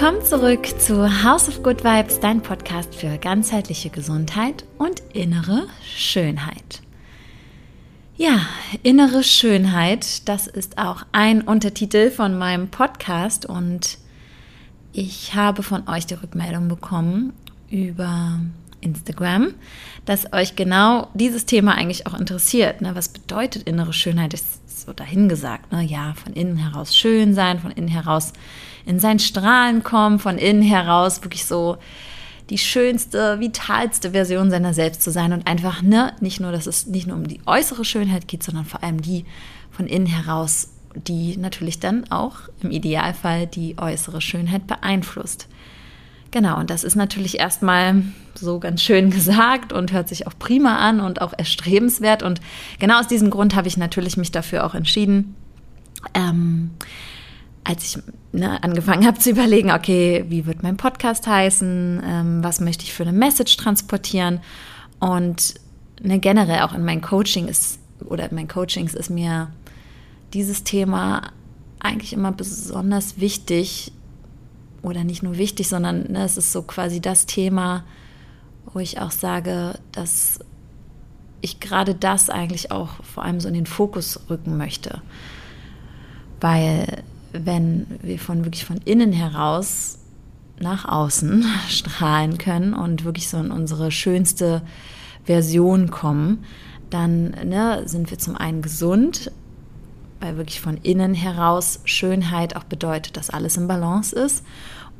Willkommen zurück zu House of Good Vibes, dein Podcast für ganzheitliche Gesundheit und innere Schönheit. Ja, innere Schönheit, das ist auch ein Untertitel von meinem Podcast und ich habe von euch die Rückmeldung bekommen über Instagram, dass euch genau dieses Thema eigentlich auch interessiert. Ne? Was bedeutet innere Schönheit? Ist so dahingesagt. Ne? Ja, von innen heraus schön sein, von innen heraus in sein Strahlen kommen, von innen heraus wirklich so die schönste, vitalste Version seiner selbst zu sein und einfach ne, nicht nur, dass es nicht nur um die äußere Schönheit geht, sondern vor allem die von innen heraus, die natürlich dann auch im Idealfall die äußere Schönheit beeinflusst. Genau, und das ist natürlich erstmal so ganz schön gesagt und hört sich auch prima an und auch erstrebenswert. Und genau aus diesem Grund habe ich natürlich mich dafür auch entschieden, ähm, als ich ne, angefangen habe zu überlegen, okay, wie wird mein Podcast heißen, ähm, was möchte ich für eine Message transportieren? Und ne, generell auch in meinen Coaching ist oder in meinen Coachings ist mir dieses Thema eigentlich immer besonders wichtig oder nicht nur wichtig, sondern ne, es ist so quasi das Thema, wo ich auch sage, dass ich gerade das eigentlich auch vor allem so in den Fokus rücken möchte, weil wenn wir von wirklich von innen heraus nach außen strahlen können und wirklich so in unsere schönste Version kommen, dann ne, sind wir zum einen gesund, weil wirklich von innen heraus Schönheit auch bedeutet, dass alles im Balance ist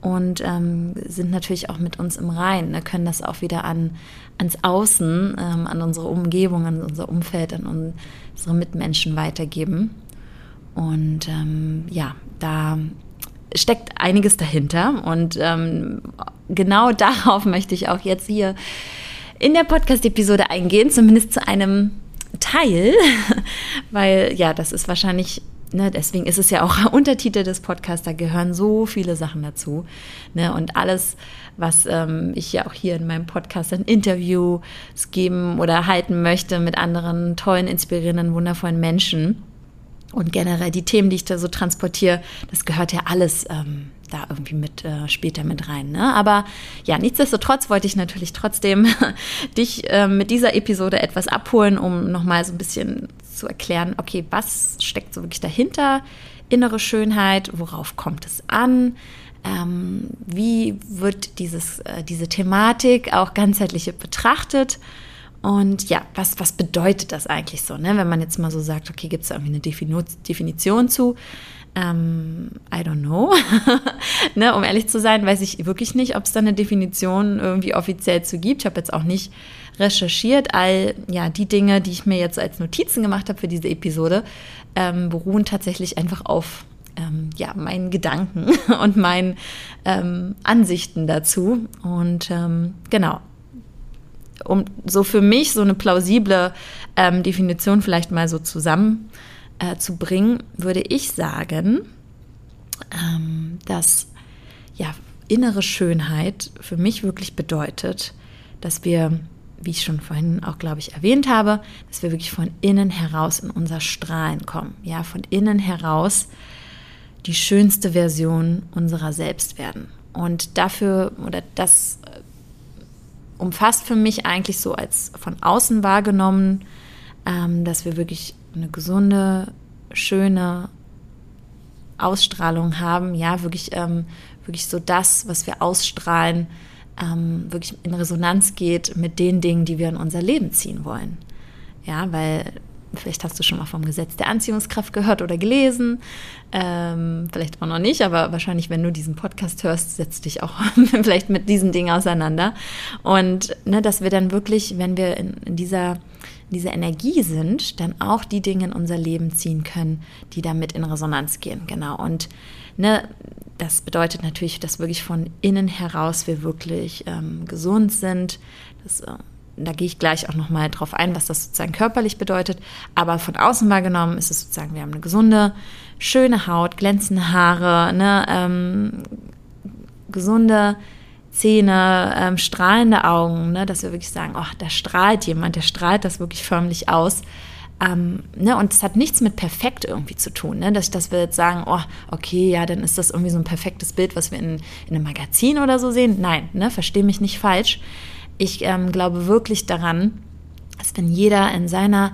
und ähm, sind natürlich auch mit uns im Rein, ne, können das auch wieder an, ans Außen, ähm, an unsere Umgebung, an unser Umfeld, an unsere Mitmenschen weitergeben. Und ähm, ja, da steckt einiges dahinter. Und ähm, genau darauf möchte ich auch jetzt hier in der Podcast-Episode eingehen, zumindest zu einem Teil, weil ja, das ist wahrscheinlich Ne, deswegen ist es ja auch Untertitel des Podcasts, da gehören so viele Sachen dazu. Ne, und alles, was ähm, ich ja auch hier in meinem Podcast ein Interview geben oder halten möchte mit anderen tollen, inspirierenden, wundervollen Menschen, und generell die Themen, die ich da so transportiere, das gehört ja alles ähm, da irgendwie mit äh, später mit rein. Ne? Aber ja, nichtsdestotrotz wollte ich natürlich trotzdem dich äh, mit dieser Episode etwas abholen, um nochmal so ein bisschen zu erklären, okay, was steckt so wirklich dahinter? Innere Schönheit, worauf kommt es an? Ähm, wie wird dieses, äh, diese Thematik auch ganzheitlich betrachtet? Und ja, was, was bedeutet das eigentlich so, ne? wenn man jetzt mal so sagt, okay, gibt es irgendwie eine Defini Definition zu? Ähm, I don't know. ne, um ehrlich zu sein, weiß ich wirklich nicht, ob es da eine Definition irgendwie offiziell zu gibt. Ich habe jetzt auch nicht recherchiert. All ja, die Dinge, die ich mir jetzt als Notizen gemacht habe für diese Episode, ähm, beruhen tatsächlich einfach auf ähm, ja, meinen Gedanken und meinen ähm, Ansichten dazu. Und ähm, genau, um so für mich so eine plausible ähm, Definition vielleicht mal so zusammen äh, zu bringen, würde ich sagen, ähm, dass ja, innere Schönheit für mich wirklich bedeutet, dass wir, wie ich schon vorhin auch, glaube ich, erwähnt habe, dass wir wirklich von innen heraus in unser Strahlen kommen. Ja, von innen heraus die schönste Version unserer selbst werden. Und dafür, oder das umfasst für mich eigentlich so als von außen wahrgenommen, ähm, dass wir wirklich eine gesunde, schöne Ausstrahlung haben. Ja, wirklich, ähm, wirklich so das, was wir ausstrahlen, ähm, wirklich in Resonanz geht mit den Dingen, die wir in unser Leben ziehen wollen. Ja, weil Vielleicht hast du schon mal vom Gesetz der Anziehungskraft gehört oder gelesen. Ähm, vielleicht auch noch nicht, aber wahrscheinlich, wenn du diesen Podcast hörst, setzt dich auch vielleicht mit diesen Dingen auseinander. Und ne, dass wir dann wirklich, wenn wir in, in dieser, in Energie sind, dann auch die Dinge in unser Leben ziehen können, die damit in Resonanz gehen. Genau. Und ne, das bedeutet natürlich, dass wirklich von innen heraus wir wirklich ähm, gesund sind. Dass, äh, da gehe ich gleich auch nochmal drauf ein, was das sozusagen körperlich bedeutet. Aber von außen wahrgenommen ist es sozusagen, wir haben eine gesunde, schöne Haut, glänzende Haare, ne, ähm, gesunde Zähne, ähm, strahlende Augen, ne, dass wir wirklich sagen, oh, da strahlt jemand, der strahlt das wirklich förmlich aus. ähm, ne, und es hat nichts mit perfekt irgendwie zu tun, ne? dass, dass wir jetzt sagen, oh, okay, ja, dann ist das irgendwie so ein perfektes Bild, was wir in, in einem Magazin oder so sehen. Nein, ne, verstehe mich nicht falsch. Ich ähm, glaube wirklich daran, dass wenn jeder in seiner,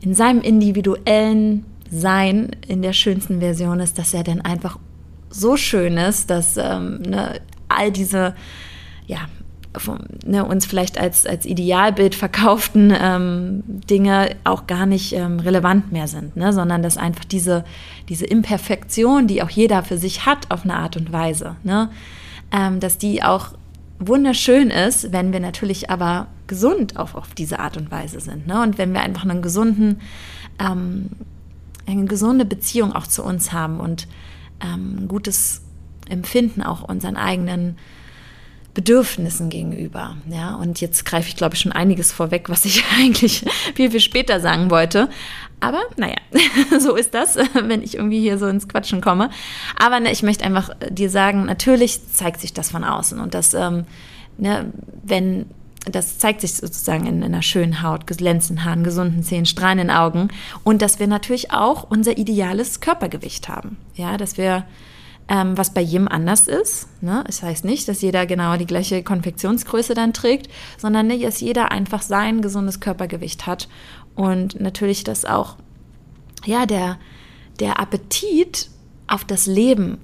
in seinem individuellen Sein in der schönsten Version ist, dass er dann einfach so schön ist, dass ähm, ne, all diese ja, ne, uns vielleicht als, als Idealbild verkauften ähm, Dinge auch gar nicht ähm, relevant mehr sind, ne? sondern dass einfach diese, diese Imperfektion, die auch jeder für sich hat auf eine Art und Weise, ne? Ähm, dass die auch wunderschön ist, wenn wir natürlich aber gesund auch auf diese Art und Weise sind. Ne? Und wenn wir einfach einen gesunden, ähm, eine gesunde Beziehung auch zu uns haben und ähm, ein gutes Empfinden auch unseren eigenen Bedürfnissen gegenüber. Ja, und jetzt greife ich, glaube ich, schon einiges vorweg, was ich eigentlich viel, viel später sagen wollte. Aber naja, so ist das, wenn ich irgendwie hier so ins Quatschen komme. Aber ne, ich möchte einfach dir sagen, natürlich zeigt sich das von außen. Und das, ähm, ne, wenn das zeigt sich sozusagen in, in einer schönen Haut, glänzenden Haaren, gesunden Zähnen, strahlenden Augen und dass wir natürlich auch unser ideales Körpergewicht haben. Ja, dass wir ähm, was bei jedem anders ist. Ne? Das heißt nicht, dass jeder genau die gleiche Konfektionsgröße dann trägt, sondern ne, dass jeder einfach sein gesundes Körpergewicht hat und natürlich, dass auch ja der der Appetit auf das Leben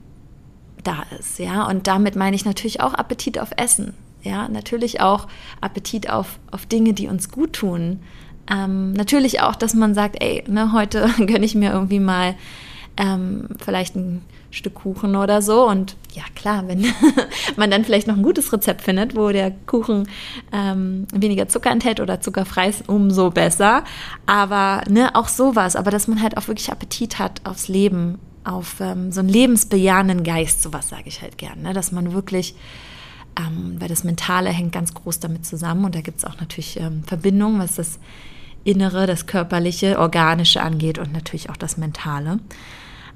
da ist, ja und damit meine ich natürlich auch Appetit auf Essen, ja natürlich auch Appetit auf auf Dinge, die uns gut tun. Ähm, natürlich auch, dass man sagt, ey, ne, heute gönne ich mir irgendwie mal ähm, vielleicht ein Stück Kuchen oder so. Und ja, klar, wenn man dann vielleicht noch ein gutes Rezept findet, wo der Kuchen ähm, weniger Zucker enthält oder zuckerfrei ist, umso besser. Aber ne, auch sowas, aber dass man halt auch wirklich Appetit hat aufs Leben, auf ähm, so einen lebensbejahenden Geist, sowas sage ich halt gern, ne? dass man wirklich ähm, weil das Mentale hängt ganz groß damit zusammen und da gibt es auch natürlich ähm, Verbindungen, was das Innere, das Körperliche, Organische angeht und natürlich auch das Mentale.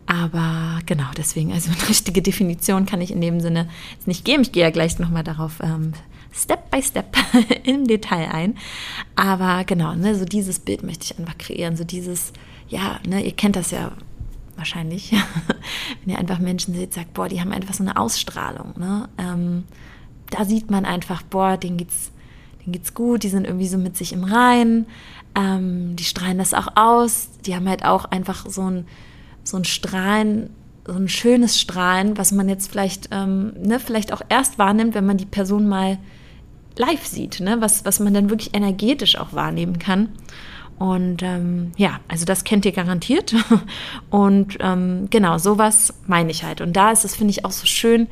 Aber genau, deswegen, also eine richtige Definition kann ich in dem Sinne nicht geben. Ich gehe ja gleich nochmal darauf ähm, Step by Step im Detail ein. Aber genau, ne, so dieses Bild möchte ich einfach kreieren. So dieses, ja, ne, ihr kennt das ja wahrscheinlich, wenn ihr einfach Menschen seht, sagt, boah, die haben einfach so eine Ausstrahlung. Ne? Ähm, da sieht man einfach, boah, denen geht's, denen geht's gut, die sind irgendwie so mit sich im Reinen, ähm, die strahlen das auch aus, die haben halt auch einfach so ein so ein Strahlen, so ein schönes Strahlen, was man jetzt vielleicht, ähm, ne, vielleicht auch erst wahrnimmt, wenn man die Person mal live sieht, ne, was, was man dann wirklich energetisch auch wahrnehmen kann. Und ähm, ja, also das kennt ihr garantiert. Und ähm, genau, sowas meine ich halt. Und da ist es, finde ich, auch so schön,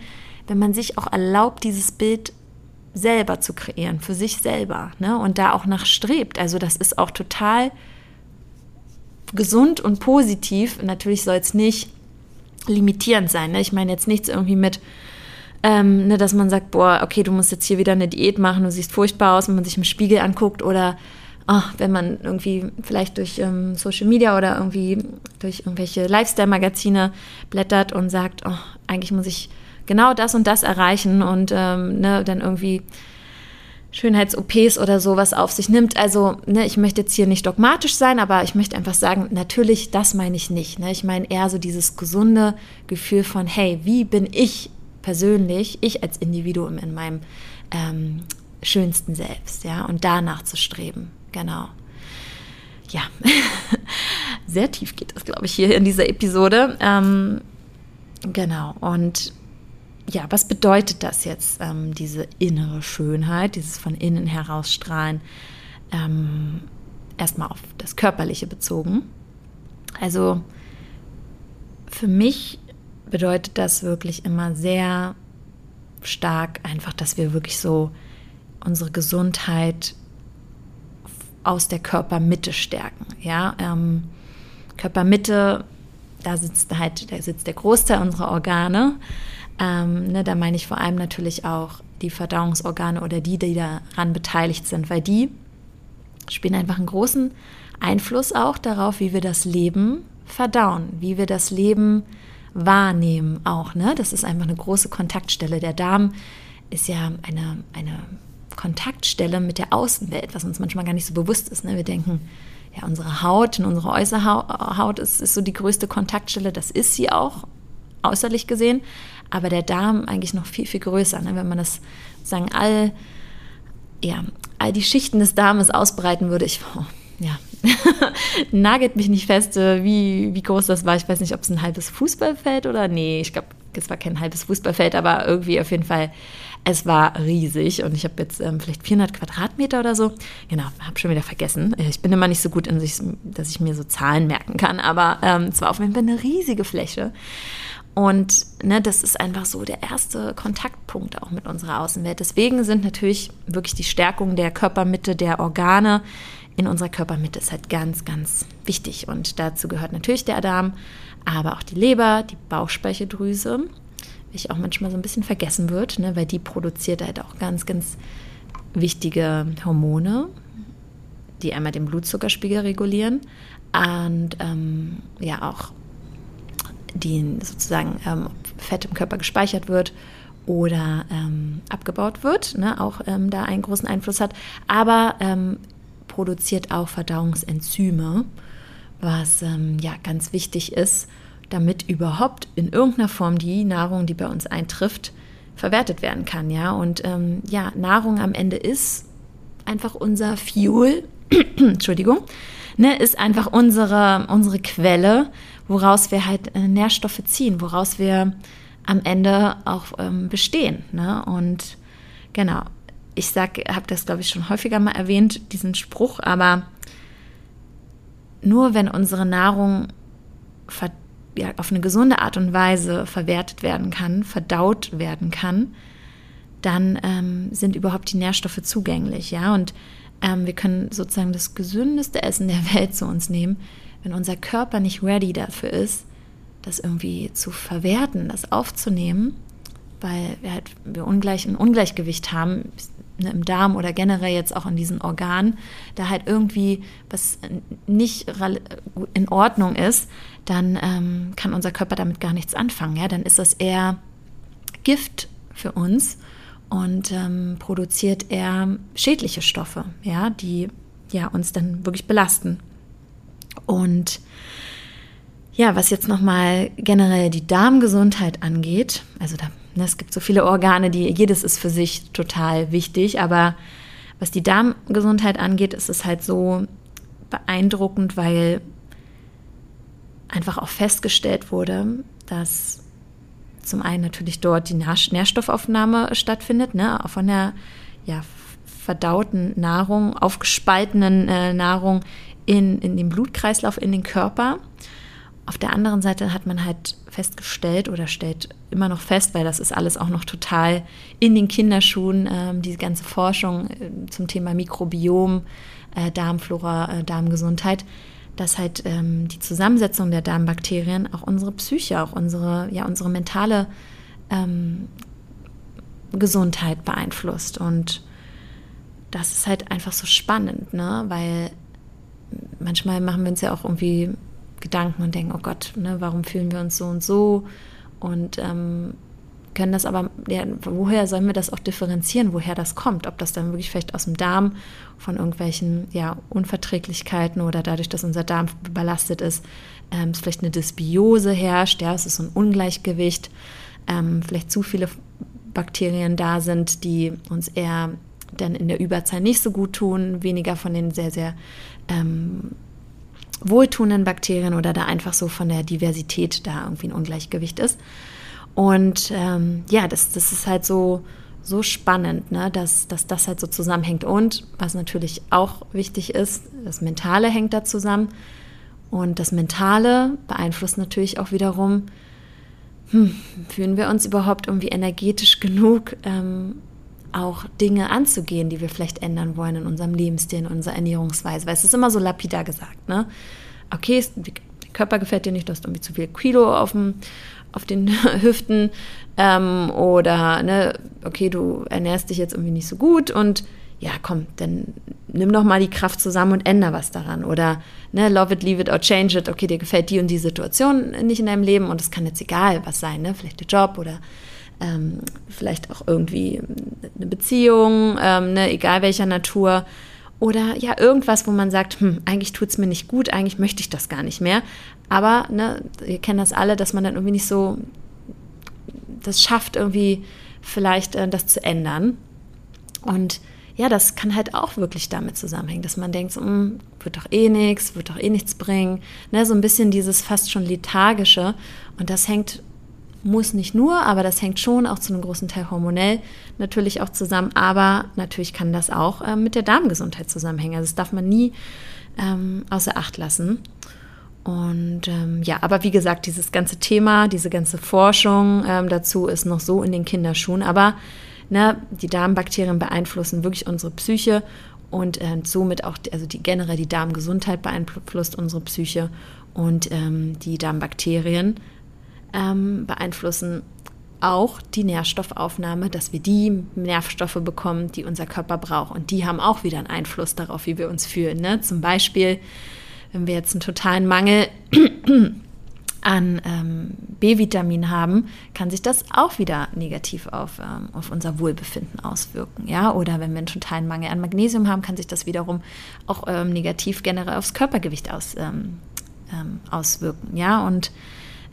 wenn man sich auch erlaubt, dieses Bild selber zu kreieren, für sich selber, ne? Und da auch nach strebt. Also das ist auch total gesund und positiv. Natürlich soll es nicht limitierend sein. Ne? Ich meine jetzt nichts irgendwie mit, ähm, ne, dass man sagt, boah, okay, du musst jetzt hier wieder eine Diät machen, du siehst furchtbar aus, wenn man sich im Spiegel anguckt oder oh, wenn man irgendwie vielleicht durch ähm, Social Media oder irgendwie durch irgendwelche Lifestyle-Magazine blättert und sagt, oh, eigentlich muss ich genau das und das erreichen und ähm, ne, dann irgendwie Schönheits-OPs oder sowas auf sich nimmt. Also, ne, ich möchte jetzt hier nicht dogmatisch sein, aber ich möchte einfach sagen, natürlich, das meine ich nicht. Ne? Ich meine eher so dieses gesunde Gefühl von, hey, wie bin ich persönlich, ich als Individuum in meinem ähm, schönsten Selbst, ja, und danach zu streben. Genau. Ja, sehr tief geht das, glaube ich, hier in dieser Episode. Ähm, genau, und ja, was bedeutet das jetzt, ähm, diese innere Schönheit, dieses von innen herausstrahlen? Ähm, erstmal auf das Körperliche bezogen. Also für mich bedeutet das wirklich immer sehr stark einfach, dass wir wirklich so unsere Gesundheit aus der Körpermitte stärken. Ja, ähm, Körpermitte, da sitzt halt, da sitzt der Großteil unserer Organe. Ähm, ne, da meine ich vor allem natürlich auch die Verdauungsorgane oder die, die daran beteiligt sind, weil die spielen einfach einen großen Einfluss auch darauf, wie wir das Leben verdauen, wie wir das Leben wahrnehmen auch. Ne? Das ist einfach eine große Kontaktstelle. Der Darm ist ja eine, eine Kontaktstelle mit der Außenwelt, was uns manchmal gar nicht so bewusst ist. Ne? Wir denken, ja, unsere Haut, unsere Äußerhaut ist, ist so die größte Kontaktstelle. Das ist sie auch, äußerlich gesehen. Aber der Darm eigentlich noch viel, viel größer. Ne? Wenn man das sagen, all, ja, all die Schichten des Darmes ausbreiten würde, ich, oh, ja, nagelt mich nicht fest, äh, wie, wie groß das war. Ich weiß nicht, ob es ein halbes Fußballfeld oder nee, ich glaube, es war kein halbes Fußballfeld, aber irgendwie auf jeden Fall es war riesig und ich habe jetzt ähm, vielleicht 400 Quadratmeter oder so. Genau, habe schon wieder vergessen. Äh, ich bin immer nicht so gut in sich, dass ich mir so Zahlen merken kann, aber ähm, es war auf jeden Fall eine riesige Fläche. Und ne, das ist einfach so der erste Kontaktpunkt auch mit unserer Außenwelt. Deswegen sind natürlich wirklich die Stärkung der Körpermitte, der Organe in unserer Körpermitte ist halt ganz, ganz wichtig. Und dazu gehört natürlich der Darm, aber auch die Leber, die Bauchspeicheldrüse ich auch manchmal so ein bisschen vergessen wird, ne, weil die produziert halt auch ganz, ganz wichtige Hormone, die einmal den Blutzuckerspiegel regulieren und ähm, ja auch die sozusagen ähm, Fett im Körper gespeichert wird oder ähm, abgebaut wird, ne, auch ähm, da einen großen Einfluss hat, aber ähm, produziert auch Verdauungsenzyme, was ähm, ja ganz wichtig ist damit überhaupt in irgendeiner Form die Nahrung, die bei uns eintrifft, verwertet werden kann. Ja, und ähm, ja, Nahrung am Ende ist einfach unser Fuel, Entschuldigung, ne, ist einfach unsere, unsere Quelle, woraus wir halt äh, Nährstoffe ziehen, woraus wir am Ende auch ähm, bestehen. Ne? Und genau, ich sag, habe das glaube ich schon häufiger mal erwähnt, diesen Spruch, aber nur wenn unsere Nahrung ja, auf eine gesunde Art und Weise verwertet werden kann, verdaut werden kann, dann ähm, sind überhaupt die Nährstoffe zugänglich, ja. Und ähm, wir können sozusagen das gesündeste Essen der Welt zu uns nehmen, wenn unser Körper nicht ready dafür ist, das irgendwie zu verwerten, das aufzunehmen, weil wir halt wir ungleich ein Ungleichgewicht haben ne, im Darm oder generell jetzt auch in diesen Organen, da halt irgendwie was nicht in Ordnung ist, dann ähm, kann unser Körper damit gar nichts anfangen. Ja? Dann ist das eher Gift für uns und ähm, produziert eher schädliche Stoffe, ja, die ja, uns dann wirklich belasten. Und ja, was jetzt nochmal generell die Darmgesundheit angeht, also da, ne, es gibt so viele Organe, die jedes ist für sich total wichtig, aber was die Darmgesundheit angeht, ist es halt so beeindruckend, weil einfach auch festgestellt wurde, dass zum einen natürlich dort die Nährstoffaufnahme stattfindet, ne, von der ja, verdauten Nahrung, aufgespaltenen äh, Nahrung in, in den Blutkreislauf, in den Körper. Auf der anderen Seite hat man halt festgestellt oder stellt immer noch fest, weil das ist alles auch noch total in den Kinderschuhen, äh, diese ganze Forschung äh, zum Thema Mikrobiom, äh, Darmflora, äh, Darmgesundheit, dass halt ähm, die Zusammensetzung der Darmbakterien auch unsere Psyche, auch unsere, ja, unsere mentale ähm, Gesundheit beeinflusst. Und das ist halt einfach so spannend, ne? weil manchmal machen wir uns ja auch irgendwie Gedanken und denken, oh Gott, ne, warum fühlen wir uns so und so? Und ähm, können das aber, ja, woher sollen wir das auch differenzieren, woher das kommt? Ob das dann wirklich vielleicht aus dem Darm von irgendwelchen ja, Unverträglichkeiten oder dadurch, dass unser Darm belastet ist, ähm, es vielleicht eine Dysbiose herrscht, ja, es ist so ein Ungleichgewicht, ähm, vielleicht zu viele Bakterien da sind, die uns eher dann in der Überzahl nicht so gut tun, weniger von den sehr, sehr ähm, wohltuenden Bakterien oder da einfach so von der Diversität da irgendwie ein Ungleichgewicht ist. Und ähm, ja, das, das ist halt so, so spannend, ne? dass, dass das halt so zusammenhängt. Und was natürlich auch wichtig ist, das Mentale hängt da zusammen. Und das Mentale beeinflusst natürlich auch wiederum, hm, fühlen wir uns überhaupt irgendwie energetisch genug, ähm, auch Dinge anzugehen, die wir vielleicht ändern wollen in unserem Lebensstil, in unserer Ernährungsweise. Weil es ist immer so lapidar gesagt, ne? Okay, der Körper gefällt dir nicht, du hast irgendwie zu viel Kilo auf dem, auf den Hüften ähm, oder ne, okay, du ernährst dich jetzt irgendwie nicht so gut und ja, komm, dann nimm doch mal die Kraft zusammen und änder was daran. Oder ne, love it, leave it or change it. Okay, dir gefällt die und die Situation nicht in deinem Leben und es kann jetzt egal was sein, ne? Vielleicht der Job oder ähm, vielleicht auch irgendwie eine Beziehung, ähm, ne, egal welcher Natur. Oder ja, irgendwas, wo man sagt, hm, eigentlich tut es mir nicht gut, eigentlich möchte ich das gar nicht mehr. Aber, ne, wir kennen das alle, dass man dann irgendwie nicht so das schafft, irgendwie vielleicht äh, das zu ändern. Und ja, das kann halt auch wirklich damit zusammenhängen, dass man denkt, so, hm, wird doch eh nichts, wird doch eh nichts bringen. Ne, so ein bisschen dieses fast schon lethargische. Und das hängt muss nicht nur, aber das hängt schon auch zu einem großen Teil hormonell natürlich auch zusammen. Aber natürlich kann das auch äh, mit der Darmgesundheit zusammenhängen. Also das darf man nie ähm, außer Acht lassen. Und ähm, ja, aber wie gesagt, dieses ganze Thema, diese ganze Forschung ähm, dazu ist noch so in den Kinderschuhen. Aber ne, die Darmbakterien beeinflussen wirklich unsere Psyche und äh, somit auch, also die generell die Darmgesundheit beeinflusst unsere Psyche und ähm, die Darmbakterien ähm, beeinflussen auch die Nährstoffaufnahme, dass wir die Nährstoffe bekommen, die unser Körper braucht. Und die haben auch wieder einen Einfluss darauf, wie wir uns fühlen. Ne? Zum Beispiel, wenn wir jetzt einen totalen Mangel an ähm, B-Vitamin haben, kann sich das auch wieder negativ auf, ähm, auf unser Wohlbefinden auswirken. Ja? Oder wenn wir einen totalen Mangel an Magnesium haben, kann sich das wiederum auch ähm, negativ generell aufs Körpergewicht aus, ähm, ähm, auswirken. Ja? Und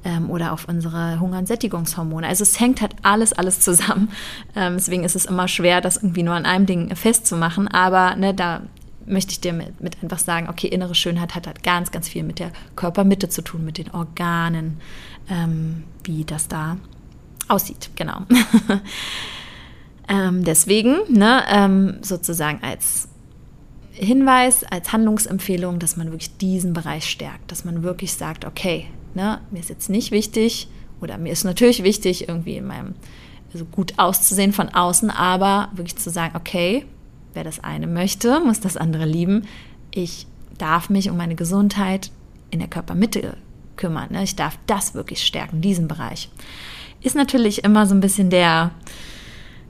ähm, oder auf unsere Hunger- und Sättigungshormone. Also es hängt halt alles, alles zusammen. Ähm, deswegen ist es immer schwer, das irgendwie nur an einem Ding festzumachen. Aber ne, da möchte ich dir mit, mit, einfach sagen, okay, innere Schönheit hat halt ganz, ganz viel mit der Körpermitte zu tun, mit den Organen, ähm, wie das da aussieht. Genau. ähm, deswegen, ne, ähm, sozusagen als Hinweis, als Handlungsempfehlung, dass man wirklich diesen Bereich stärkt, dass man wirklich sagt, okay, Ne? Mir ist jetzt nicht wichtig, oder mir ist natürlich wichtig, irgendwie in meinem, also gut auszusehen von außen, aber wirklich zu sagen, okay, wer das eine möchte, muss das andere lieben. Ich darf mich um meine Gesundheit in der Körpermitte kümmern. Ne? Ich darf das wirklich stärken, diesen Bereich. Ist natürlich immer so ein bisschen der,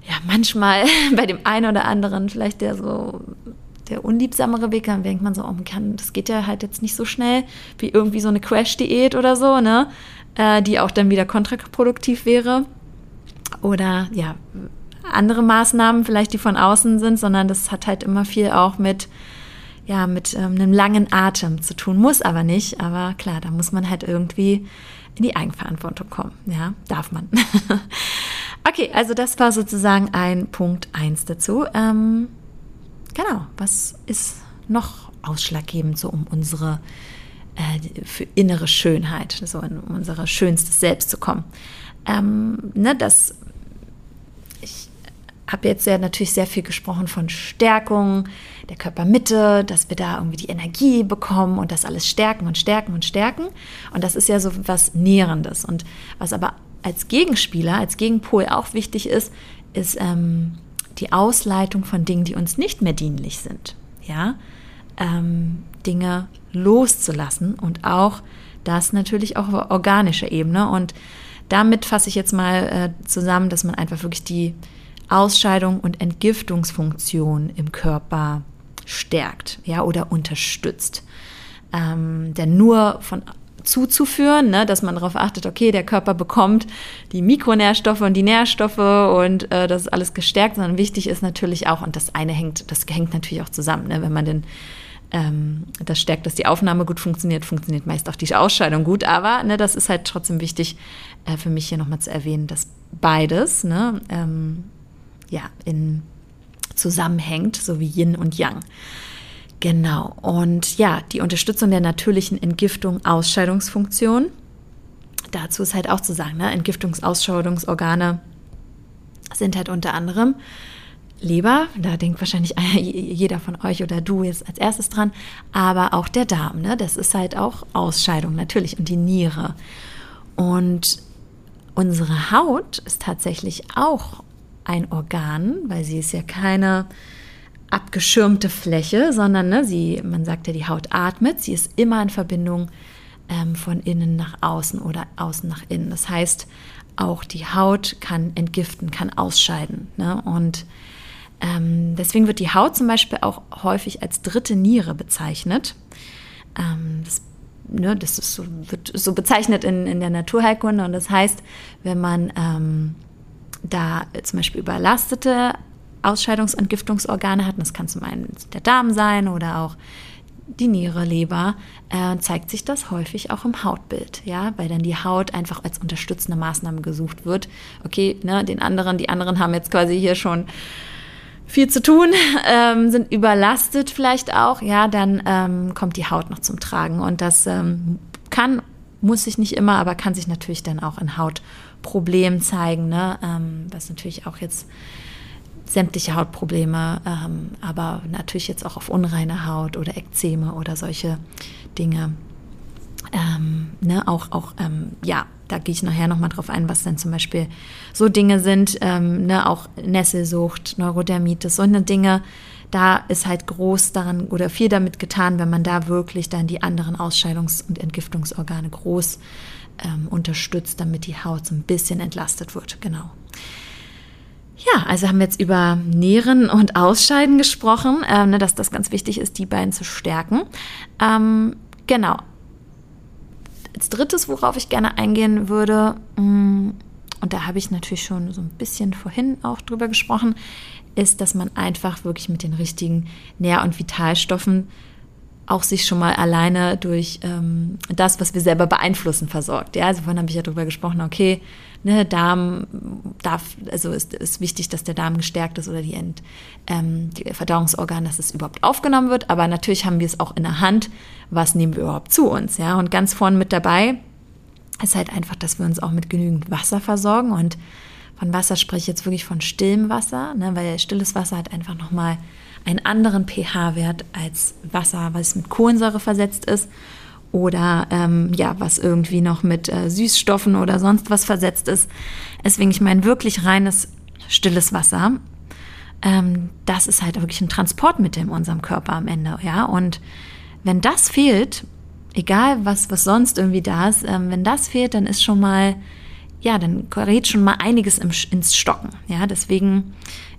ja, manchmal bei dem einen oder anderen vielleicht der so der unliebsamere Weg, dann denkt man so, oh, man das geht ja halt jetzt nicht so schnell wie irgendwie so eine Crash-Diät oder so, ne? Äh, die auch dann wieder kontraproduktiv wäre. Oder ja, andere Maßnahmen vielleicht, die von außen sind, sondern das hat halt immer viel auch mit, ja, mit ähm, einem langen Atem zu tun. Muss aber nicht, aber klar, da muss man halt irgendwie in die Eigenverantwortung kommen. Ja, darf man. okay, also das war sozusagen ein Punkt eins dazu. Ähm, genau, was ist noch ausschlaggebend so um unsere äh, für innere Schönheit, so in unser schönstes Selbst zu kommen? Ähm, ne, das, ich habe jetzt ja natürlich sehr viel gesprochen von Stärkung der Körpermitte, dass wir da irgendwie die Energie bekommen und das alles stärken und stärken und stärken. Und das ist ja so was Nährendes. Und was aber als Gegenspieler, als Gegenpol auch wichtig ist, ist ähm, die Ausleitung von Dingen, die uns nicht mehr dienlich sind. Ja, ähm, Dinge loszulassen und auch das natürlich auch auf organischer Ebene. Und damit fasse ich jetzt mal äh, zusammen, dass man einfach wirklich die Ausscheidung und Entgiftungsfunktion im Körper stärkt, ja, oder unterstützt. Ähm, denn nur von zuzuführen, ne, dass man darauf achtet, okay, der Körper bekommt die Mikronährstoffe und die Nährstoffe und äh, das ist alles gestärkt, sondern wichtig ist natürlich auch, und das eine hängt, das hängt natürlich auch zusammen, ne, wenn man den ähm, das stärkt, dass die Aufnahme gut funktioniert, funktioniert meist auch die Ausscheidung gut, aber ne, das ist halt trotzdem wichtig äh, für mich hier nochmal zu erwähnen, dass beides ne, ähm, ja, in zusammenhängt, so wie Yin und Yang. Genau. Und ja, die Unterstützung der natürlichen Entgiftung, Ausscheidungsfunktion. Dazu ist halt auch zu sagen, ne? Entgiftungsausscheidungsorgane sind halt unter anderem Leber, da denkt wahrscheinlich jeder von euch oder du jetzt als erstes dran, aber auch der Darm, ne? das ist halt auch Ausscheidung natürlich und die Niere. Und unsere Haut ist tatsächlich auch ein Organ, weil sie ist ja keine abgeschirmte Fläche, sondern ne, sie, man sagt ja, die Haut atmet, sie ist immer in Verbindung ähm, von innen nach außen oder außen nach innen. Das heißt, auch die Haut kann entgiften, kann ausscheiden. Ne? Und ähm, deswegen wird die Haut zum Beispiel auch häufig als dritte Niere bezeichnet. Ähm, das, ne, das so, wird so bezeichnet in, in der Naturheilkunde. Und das heißt, wenn man ähm, da zum Beispiel überlastete Ausscheidungsentgiftungsorgane hat, das kann zum einen der Darm sein oder auch die Niere, Leber, äh, zeigt sich das häufig auch im Hautbild, ja, weil dann die Haut einfach als unterstützende Maßnahme gesucht wird. Okay, ne, den anderen, die anderen haben jetzt quasi hier schon viel zu tun, ähm, sind überlastet vielleicht auch, ja, dann ähm, kommt die Haut noch zum Tragen. Und das ähm, kann, muss sich nicht immer, aber kann sich natürlich dann auch in Hautproblemen zeigen, ne, ähm, was natürlich auch jetzt sämtliche Hautprobleme, ähm, aber natürlich jetzt auch auf unreine Haut oder Ekzeme oder solche Dinge. Ähm, ne, auch, auch ähm, ja, da gehe ich nachher nochmal drauf ein, was denn zum Beispiel so Dinge sind, ähm, ne, auch Nesselsucht, Neurodermitis, so eine Dinge, da ist halt groß daran oder viel damit getan, wenn man da wirklich dann die anderen Ausscheidungs- und Entgiftungsorgane groß ähm, unterstützt, damit die Haut so ein bisschen entlastet wird. Genau. Ja, also haben wir jetzt über Nähren und Ausscheiden gesprochen, ähm, ne, dass das ganz wichtig ist, die beiden zu stärken. Ähm, genau. Als drittes, worauf ich gerne eingehen würde, mm, und da habe ich natürlich schon so ein bisschen vorhin auch drüber gesprochen, ist, dass man einfach wirklich mit den richtigen Nähr- und Vitalstoffen auch sich schon mal alleine durch ähm, das, was wir selber beeinflussen, versorgt. Ja, also vorhin habe ich ja darüber gesprochen, okay, ne, Darm darf, also ist, ist wichtig, dass der Darm gestärkt ist oder die, Ent, ähm, die Verdauungsorgane, dass es überhaupt aufgenommen wird. Aber natürlich haben wir es auch in der Hand, was nehmen wir überhaupt zu uns. Ja, und ganz vorne mit dabei ist halt einfach, dass wir uns auch mit genügend Wasser versorgen und von Wasser spreche ich jetzt wirklich von stillem Wasser, ne, weil stilles Wasser hat einfach nochmal einen anderen pH-Wert als Wasser, was mit Kohlensäure versetzt ist oder ähm, ja, was irgendwie noch mit äh, Süßstoffen oder sonst was versetzt ist. Deswegen, ich meine, wirklich reines, stilles Wasser. Ähm, das ist halt wirklich ein Transportmittel in unserem Körper am Ende, ja. Und wenn das fehlt, egal was, was sonst irgendwie da ist, ähm, wenn das fehlt, dann ist schon mal, ja, dann gerät schon mal einiges im, ins Stocken, ja. Deswegen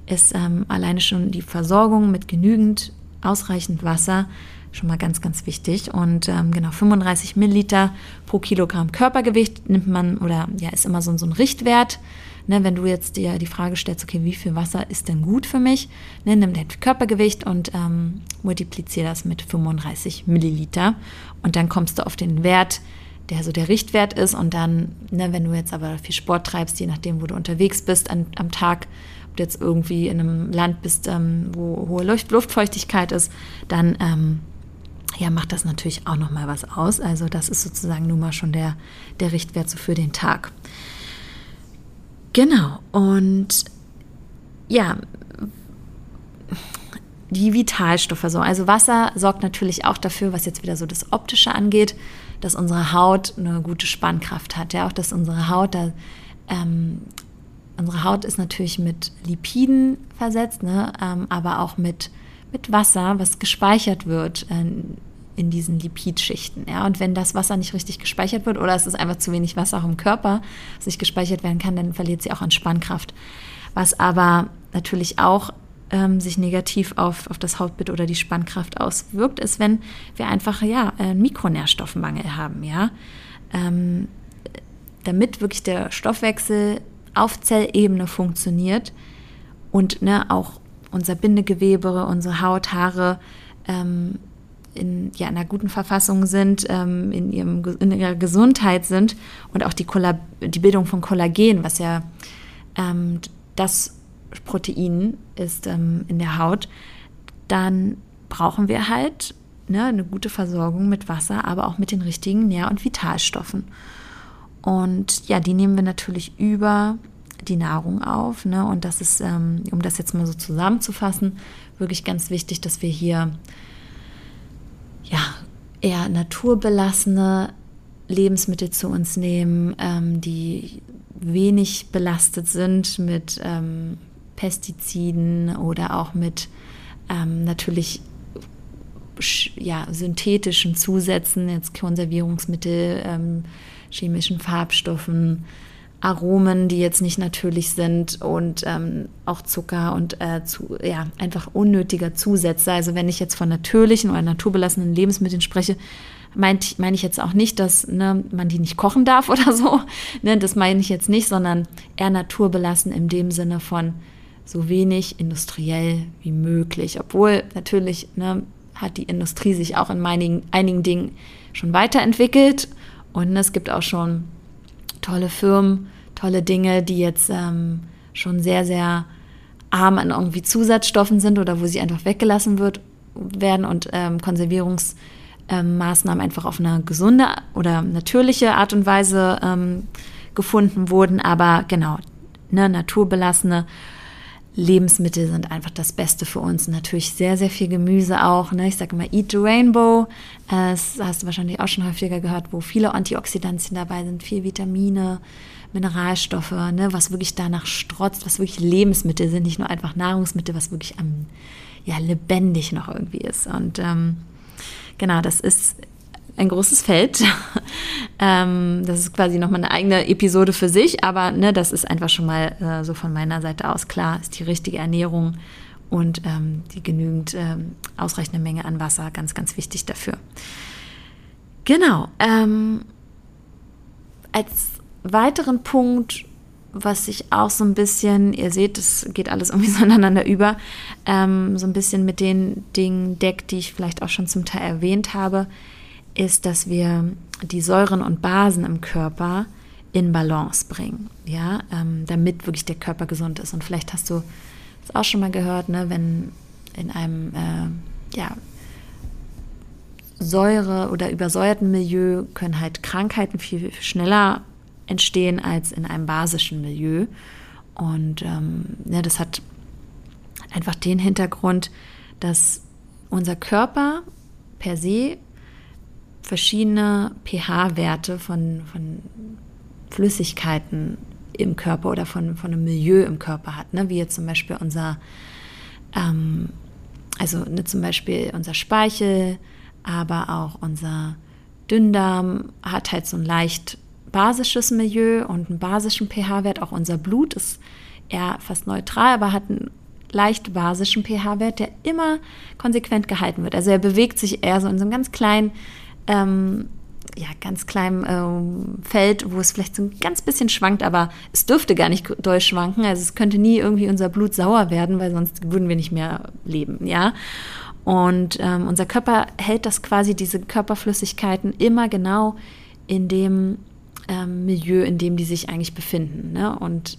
ist ähm, alleine schon die Versorgung mit genügend, ausreichend Wasser schon mal ganz, ganz wichtig. Und ähm, genau 35 Milliliter pro Kilogramm Körpergewicht nimmt man oder ja, ist immer so, so ein Richtwert. Ne, wenn du jetzt dir die Frage stellst, okay, wie viel Wasser ist denn gut für mich, ne, nimm dein Körpergewicht und ähm, multipliziere das mit 35 Milliliter. Und dann kommst du auf den Wert, der so der Richtwert ist. Und dann, ne, wenn du jetzt aber viel Sport treibst, je nachdem, wo du unterwegs bist an, am Tag, ob du jetzt irgendwie in einem Land bist, ähm, wo hohe Luft, Luftfeuchtigkeit ist, dann ähm, ja, macht das natürlich auch nochmal was aus. Also das ist sozusagen nun mal schon der, der Richtwert so für den Tag. Genau. Und ja, die Vitalstoffe so. Also Wasser sorgt natürlich auch dafür, was jetzt wieder so das Optische angeht, dass unsere Haut eine gute Spannkraft hat. Ja, auch dass unsere Haut da, ähm, unsere Haut ist natürlich mit Lipiden versetzt, ne, ähm, aber auch mit mit Wasser, was gespeichert wird äh, in diesen Lipidschichten. Ja? Und wenn das Wasser nicht richtig gespeichert wird oder es ist einfach zu wenig Wasser auch im Körper, das nicht gespeichert werden kann, dann verliert sie auch an Spannkraft. Was aber natürlich auch ähm, sich negativ auf, auf das Hautbild oder die Spannkraft auswirkt, ist, wenn wir einfach ja, einen Mikronährstoffmangel haben. Ja? Ähm, damit wirklich der Stoffwechsel auf Zellebene funktioniert und ne, auch unser Bindegewebe, unsere Haut, Haare ähm, in ja, einer guten Verfassung sind, ähm, in, ihrem, in ihrer Gesundheit sind und auch die, Kolla die Bildung von Kollagen, was ja ähm, das Protein ist ähm, in der Haut, dann brauchen wir halt ne, eine gute Versorgung mit Wasser, aber auch mit den richtigen Nähr- und Vitalstoffen. Und ja, die nehmen wir natürlich über die Nahrung auf. Ne? Und das ist, ähm, um das jetzt mal so zusammenzufassen, wirklich ganz wichtig, dass wir hier ja eher naturbelassene Lebensmittel zu uns nehmen, ähm, die wenig belastet sind mit ähm, Pestiziden oder auch mit ähm, natürlich ja, synthetischen Zusätzen, jetzt Konservierungsmittel, ähm, chemischen Farbstoffen, Aromen, die jetzt nicht natürlich sind und ähm, auch Zucker und äh, zu, ja, einfach unnötiger Zusätze. Also wenn ich jetzt von natürlichen oder naturbelassenen Lebensmitteln spreche, meine mein ich jetzt auch nicht, dass ne, man die nicht kochen darf oder so. Ne, das meine ich jetzt nicht, sondern eher naturbelassen in dem Sinne von so wenig industriell wie möglich. Obwohl natürlich ne, hat die Industrie sich auch in einigen, einigen Dingen schon weiterentwickelt und es gibt auch schon tolle Firmen, tolle Dinge, die jetzt ähm, schon sehr, sehr arm an irgendwie Zusatzstoffen sind oder wo sie einfach weggelassen wird, werden und ähm, Konservierungsmaßnahmen ähm, einfach auf eine gesunde oder natürliche Art und Weise ähm, gefunden wurden. Aber genau, ne, naturbelassene Lebensmittel sind einfach das Beste für uns. natürlich sehr, sehr viel Gemüse auch. Ne? Ich sage immer, eat the rainbow. Das hast du wahrscheinlich auch schon häufiger gehört, wo viele Antioxidantien dabei sind, viel Vitamine, Mineralstoffe, ne? was wirklich danach strotzt, was wirklich Lebensmittel sind, nicht nur einfach Nahrungsmittel, was wirklich am, ja, lebendig noch irgendwie ist. Und ähm, genau, das ist ein großes Feld. ähm, das ist quasi nochmal eine eigene Episode für sich, aber ne, das ist einfach schon mal äh, so von meiner Seite aus klar, ist die richtige Ernährung und ähm, die genügend ähm, ausreichende Menge an Wasser ganz, ganz wichtig dafür. Genau. Ähm, als weiteren Punkt, was ich auch so ein bisschen, ihr seht, es geht alles irgendwie so aneinander über, ähm, so ein bisschen mit den Dingen deckt, die ich vielleicht auch schon zum Teil erwähnt habe, ist, dass wir die Säuren und Basen im Körper in Balance bringen, ja, ähm, damit wirklich der Körper gesund ist. Und vielleicht hast du es auch schon mal gehört, ne, wenn in einem äh, ja, Säure- oder übersäuerten Milieu können halt Krankheiten viel, viel schneller entstehen als in einem basischen Milieu. Und ähm, ja, das hat einfach den Hintergrund, dass unser Körper per se verschiedene pH-Werte von, von Flüssigkeiten im Körper oder von, von einem Milieu im Körper hat, ne? wie jetzt zum Beispiel unser, ähm, also ne, zum Beispiel unser Speichel, aber auch unser Dünndarm hat halt so ein leicht basisches Milieu und einen basischen pH-Wert. Auch unser Blut ist eher fast neutral, aber hat einen leicht basischen pH-Wert, der immer konsequent gehalten wird. Also er bewegt sich eher so in so einem ganz kleinen ähm, ja, ganz kleinem ähm, Feld, wo es vielleicht so ein ganz bisschen schwankt, aber es dürfte gar nicht doll schwanken. Also es könnte nie irgendwie unser Blut sauer werden, weil sonst würden wir nicht mehr leben, ja. Und ähm, unser Körper hält das quasi, diese Körperflüssigkeiten immer genau in dem ähm, Milieu, in dem die sich eigentlich befinden. Ne? Und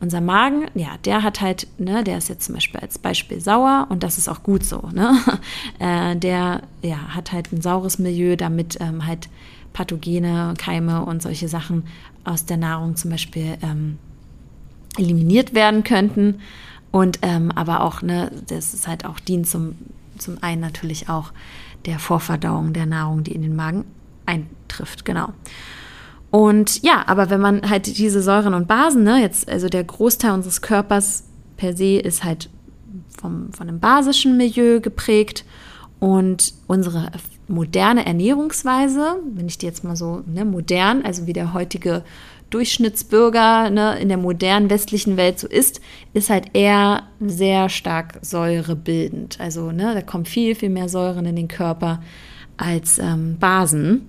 unser Magen, ja, der hat halt, ne, der ist jetzt zum Beispiel als Beispiel sauer und das ist auch gut so, ne? Äh, der, ja, hat halt ein saures Milieu, damit ähm, halt Pathogene, Keime und solche Sachen aus der Nahrung zum Beispiel ähm, eliminiert werden könnten. Und ähm, aber auch, ne, das ist halt auch dient zum, zum einen natürlich auch der Vorverdauung der Nahrung, die in den Magen eintrifft, genau. Und ja, aber wenn man halt diese Säuren und Basen, ne, jetzt, also der Großteil unseres Körpers per se ist halt vom, von einem basischen Milieu geprägt und unsere moderne Ernährungsweise, wenn ich die jetzt mal so ne, modern, also wie der heutige Durchschnittsbürger ne, in der modernen westlichen Welt so ist, ist halt eher sehr stark säurebildend. Also ne, da kommt viel, viel mehr Säuren in den Körper als ähm, Basen.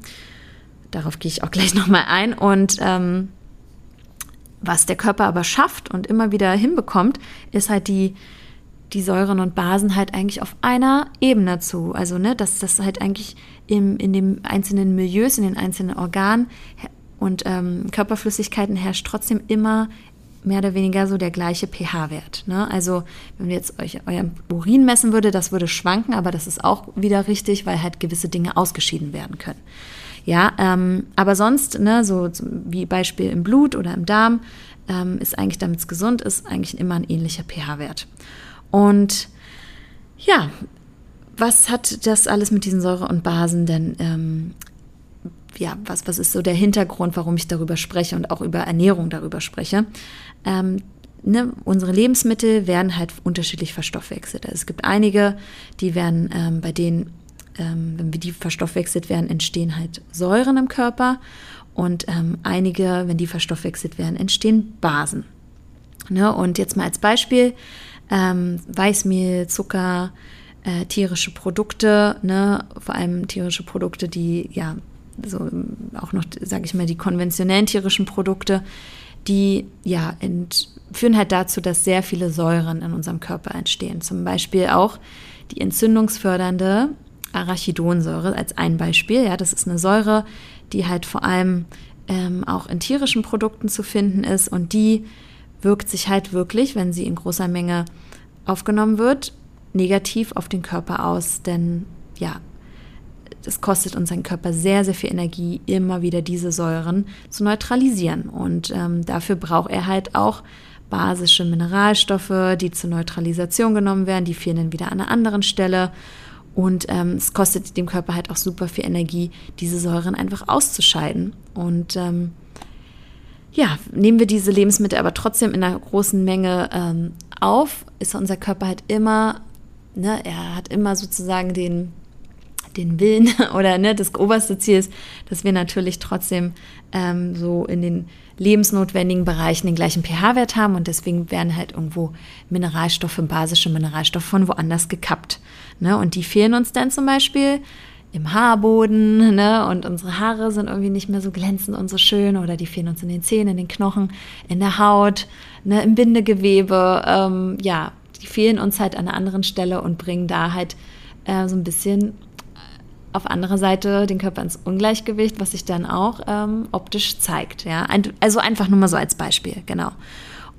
Darauf gehe ich auch gleich nochmal ein. Und ähm, was der Körper aber schafft und immer wieder hinbekommt, ist halt die, die Säuren und Basen halt eigentlich auf einer Ebene zu. Also, ne, dass das halt eigentlich im, in den einzelnen Milieus, in den einzelnen Organen und ähm, Körperflüssigkeiten herrscht trotzdem immer mehr oder weniger so der gleiche pH-Wert. Ne? Also wenn ihr jetzt euch euer Urin messen würde, das würde schwanken, aber das ist auch wieder richtig, weil halt gewisse Dinge ausgeschieden werden können. Ja, ähm, aber sonst, ne, so wie Beispiel im Blut oder im Darm, ähm, ist eigentlich, damit es gesund ist, eigentlich immer ein ähnlicher pH-Wert. Und ja, was hat das alles mit diesen Säure und Basen denn? Ähm, ja, was, was ist so der Hintergrund, warum ich darüber spreche und auch über Ernährung darüber spreche? Ähm, ne, unsere Lebensmittel werden halt unterschiedlich verstoffwechselt. Also es gibt einige, die werden ähm, bei denen ähm, wenn wir die verstoffwechselt werden, entstehen halt Säuren im Körper und ähm, einige, wenn die verstoffwechselt werden, entstehen Basen. Ne? Und jetzt mal als Beispiel, ähm, Weißmehl, Zucker, äh, tierische Produkte, ne? vor allem tierische Produkte, die ja so auch noch, sage ich mal, die konventionellen tierischen Produkte, die ja ent, führen halt dazu, dass sehr viele Säuren in unserem Körper entstehen. Zum Beispiel auch die entzündungsfördernde Arachidonsäure als ein Beispiel. Ja, das ist eine Säure, die halt vor allem ähm, auch in tierischen Produkten zu finden ist und die wirkt sich halt wirklich, wenn sie in großer Menge aufgenommen wird, negativ auf den Körper aus. Denn ja, es kostet unseren Körper sehr, sehr viel Energie, immer wieder diese Säuren zu neutralisieren. Und ähm, dafür braucht er halt auch basische Mineralstoffe, die zur Neutralisation genommen werden. Die fehlen dann wieder an einer anderen Stelle. Und ähm, es kostet dem Körper halt auch super viel Energie, diese Säuren einfach auszuscheiden. Und ähm, ja, nehmen wir diese Lebensmittel aber trotzdem in einer großen Menge ähm, auf, ist unser Körper halt immer, ne, er hat immer sozusagen den, den Willen oder ne, das oberste Ziel ist, dass wir natürlich trotzdem ähm, so in den lebensnotwendigen Bereichen den gleichen pH-Wert haben und deswegen werden halt irgendwo Mineralstoffe, basische Mineralstoffe von woanders gekappt. Ne? Und die fehlen uns dann zum Beispiel im Haarboden, ne? Und unsere Haare sind irgendwie nicht mehr so glänzend und so schön oder die fehlen uns in den Zähnen, in den Knochen, in der Haut, ne? im Bindegewebe. Ähm, ja, die fehlen uns halt an einer anderen Stelle und bringen da halt äh, so ein bisschen auf andere Seite den Körper ins Ungleichgewicht, was sich dann auch ähm, optisch zeigt. Ja? Also einfach nur mal so als Beispiel, genau.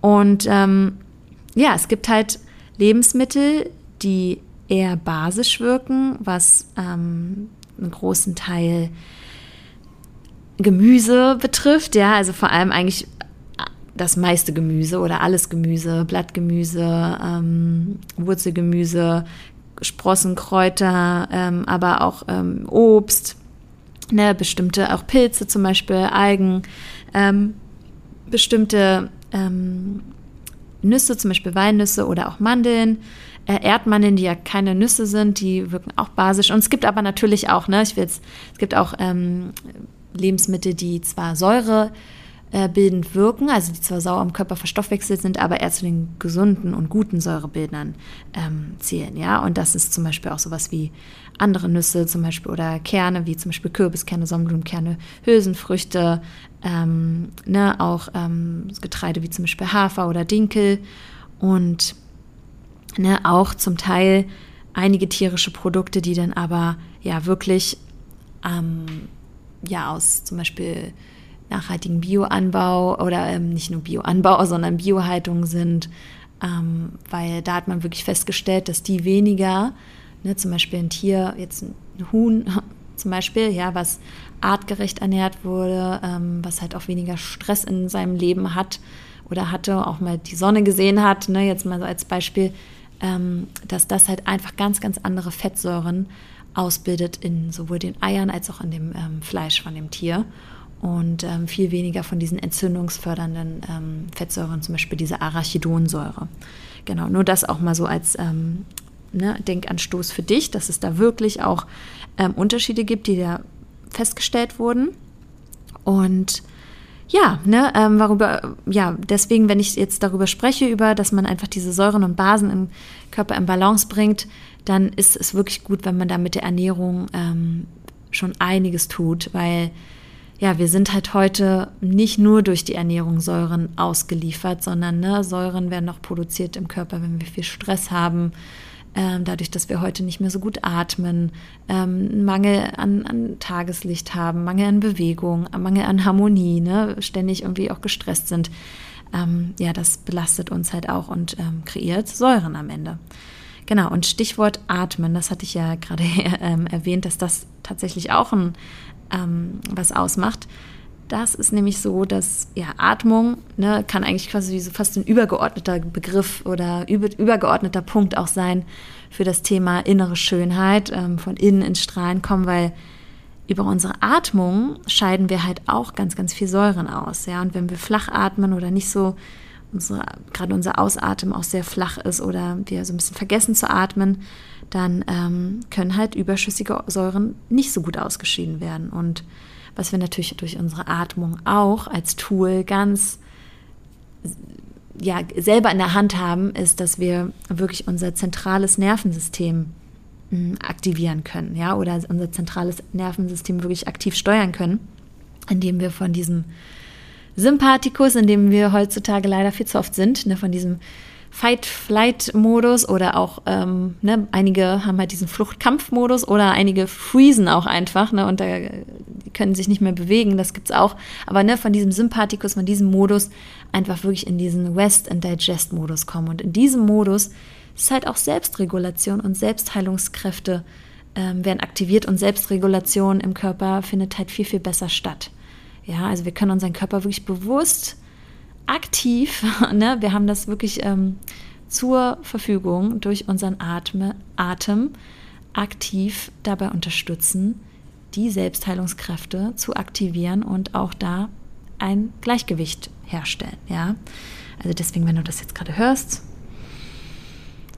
Und ähm, ja, es gibt halt Lebensmittel, die eher basisch wirken, was ähm, einen großen Teil Gemüse betrifft. Ja, also vor allem eigentlich das meiste Gemüse oder alles Gemüse, Blattgemüse, ähm, Wurzelgemüse, Sprossen, Kräuter, ähm, aber auch ähm, Obst, ne, bestimmte auch Pilze zum Beispiel, Algen, ähm, bestimmte ähm, Nüsse, zum Beispiel Walnüsse oder auch Mandeln, äh, Erdmandeln, die ja keine Nüsse sind, die wirken auch basisch. Und es gibt aber natürlich auch, ne, ich will es gibt auch ähm, Lebensmittel, die zwar Säure äh, bildend wirken, also die zwar sauer im Körper verstoffwechselt sind, aber eher zu den gesunden und guten Säurebildern ähm, zählen. Ja, und das ist zum Beispiel auch sowas wie andere Nüsse, zum Beispiel oder Kerne, wie zum Beispiel Kürbiskerne, Sonnenblumenkerne, Hülsenfrüchte, ähm, ne, auch ähm, Getreide wie zum Beispiel Hafer oder Dinkel und ne, auch zum Teil einige tierische Produkte, die dann aber ja wirklich ähm, ja aus zum Beispiel nachhaltigen Bioanbau oder ähm, nicht nur Bioanbau, sondern Biohaltung sind, ähm, weil da hat man wirklich festgestellt, dass die weniger, ne, zum Beispiel ein Tier, jetzt ein Huhn zum Beispiel, ja, was artgerecht ernährt wurde, ähm, was halt auch weniger Stress in seinem Leben hat oder hatte, auch mal die Sonne gesehen hat, ne, jetzt mal so als Beispiel, ähm, dass das halt einfach ganz, ganz andere Fettsäuren ausbildet in sowohl den Eiern als auch in dem ähm, Fleisch von dem Tier und ähm, viel weniger von diesen entzündungsfördernden ähm, Fettsäuren, zum Beispiel diese Arachidonsäure. Genau, nur das auch mal so als ähm, ne, Denkanstoß für dich, dass es da wirklich auch ähm, Unterschiede gibt, die da festgestellt wurden. Und ja, ne, ähm, worüber, ja, deswegen, wenn ich jetzt darüber spreche, über, dass man einfach diese Säuren und Basen im Körper in Balance bringt, dann ist es wirklich gut, wenn man da mit der Ernährung ähm, schon einiges tut, weil ja, wir sind halt heute nicht nur durch die Ernährung Säuren ausgeliefert, sondern ne, Säuren werden noch produziert im Körper, wenn wir viel Stress haben, ähm, dadurch, dass wir heute nicht mehr so gut atmen, ähm, Mangel an, an, Tageslicht haben, Mangel an Bewegung, Mangel an Harmonie, ne, ständig irgendwie auch gestresst sind. Ähm, ja, das belastet uns halt auch und ähm, kreiert Säuren am Ende. Genau, und Stichwort Atmen, das hatte ich ja gerade ähm, erwähnt, dass das tatsächlich auch ein, ähm, was ausmacht. Das ist nämlich so, dass ja, Atmung ne, kann eigentlich quasi so fast ein übergeordneter Begriff oder über, übergeordneter Punkt auch sein für das Thema innere Schönheit, ähm, von innen ins Strahlen kommen, weil über unsere Atmung scheiden wir halt auch ganz, ganz viel Säuren aus. Ja? Und wenn wir flach atmen oder nicht so, gerade unser Ausatmen auch sehr flach ist oder wir so ein bisschen vergessen zu atmen, dann ähm, können halt überschüssige Säuren nicht so gut ausgeschieden werden. Und was wir natürlich durch unsere Atmung auch als Tool ganz ja, selber in der Hand haben, ist, dass wir wirklich unser zentrales Nervensystem hm, aktivieren können, ja, oder unser zentrales Nervensystem wirklich aktiv steuern können, indem wir von diesem Sympathikus, in dem wir heutzutage leider viel zu oft sind, ne, von diesem Fight-Flight-Modus oder auch ähm, ne, einige haben halt diesen Flucht-Kampf-Modus oder einige freezen auch einfach ne, und da können sich nicht mehr bewegen, das gibt's auch. Aber ne, von diesem Sympathikus, von diesem Modus einfach wirklich in diesen Rest- and Digest-Modus kommen. Und in diesem Modus ist halt auch Selbstregulation und Selbstheilungskräfte ähm, werden aktiviert und Selbstregulation im Körper findet halt viel, viel besser statt. Ja, also wir können unseren Körper wirklich bewusst aktiv, ne, wir haben das wirklich ähm, zur Verfügung durch unseren Atme, Atem aktiv dabei unterstützen, die Selbstheilungskräfte zu aktivieren und auch da ein Gleichgewicht herstellen. Ja, also deswegen, wenn du das jetzt gerade hörst,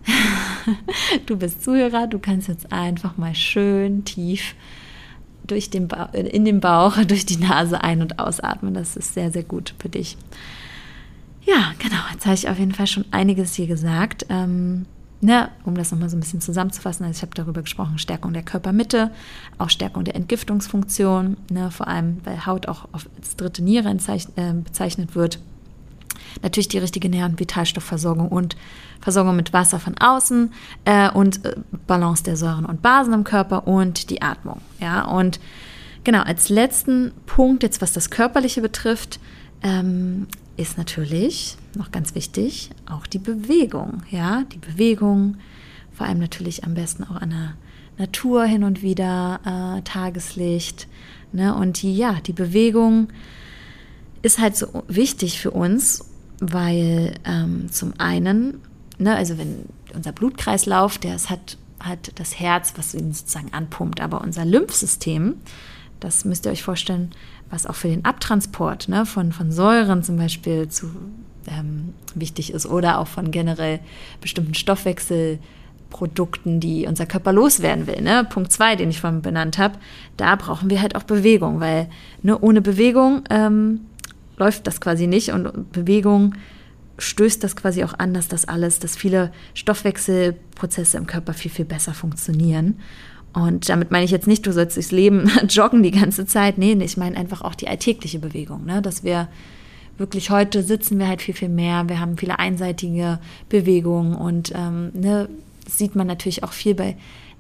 du bist Zuhörer, du kannst jetzt einfach mal schön tief durch den in den Bauch, durch die Nase ein- und ausatmen. Das ist sehr, sehr gut für dich. Ja, genau. Jetzt habe ich auf jeden Fall schon einiges hier gesagt. Ähm, ne, um das nochmal so ein bisschen zusammenzufassen, also ich habe darüber gesprochen, Stärkung der Körpermitte, auch Stärkung der Entgiftungsfunktion, ne, vor allem weil Haut auch als dritte Niere äh, bezeichnet wird. Natürlich die richtige Nähr- und Vitalstoffversorgung und Versorgung mit Wasser von außen äh, und äh, Balance der Säuren und Basen im Körper und die Atmung. Ja, und genau, als letzten Punkt, jetzt was das Körperliche betrifft, ähm, ist natürlich noch ganz wichtig auch die Bewegung. Ja, die Bewegung, vor allem natürlich am besten auch an der Natur hin und wieder, äh, Tageslicht. Ne? Und die, ja, die Bewegung ist halt so wichtig für uns, weil ähm, zum einen, ne, also wenn unser Blutkreislauf, der es hat, hat das Herz, was ihn sozusagen anpumpt, aber unser Lymphsystem, das müsst ihr euch vorstellen, was auch für den Abtransport ne, von, von Säuren zum Beispiel zu, ähm, wichtig ist oder auch von generell bestimmten Stoffwechselprodukten, die unser Körper loswerden will. Ne? Punkt zwei, den ich vorhin benannt habe, da brauchen wir halt auch Bewegung, weil ne, ohne Bewegung ähm, läuft das quasi nicht und Bewegung stößt das quasi auch an, dass das alles, dass viele Stoffwechselprozesse im Körper viel, viel besser funktionieren. Und damit meine ich jetzt nicht, du sollst durchs Leben joggen die ganze Zeit. Nee, ich meine einfach auch die alltägliche Bewegung, ne? dass wir wirklich heute sitzen wir halt viel, viel mehr. Wir haben viele einseitige Bewegungen und ähm, ne, sieht man natürlich auch viel bei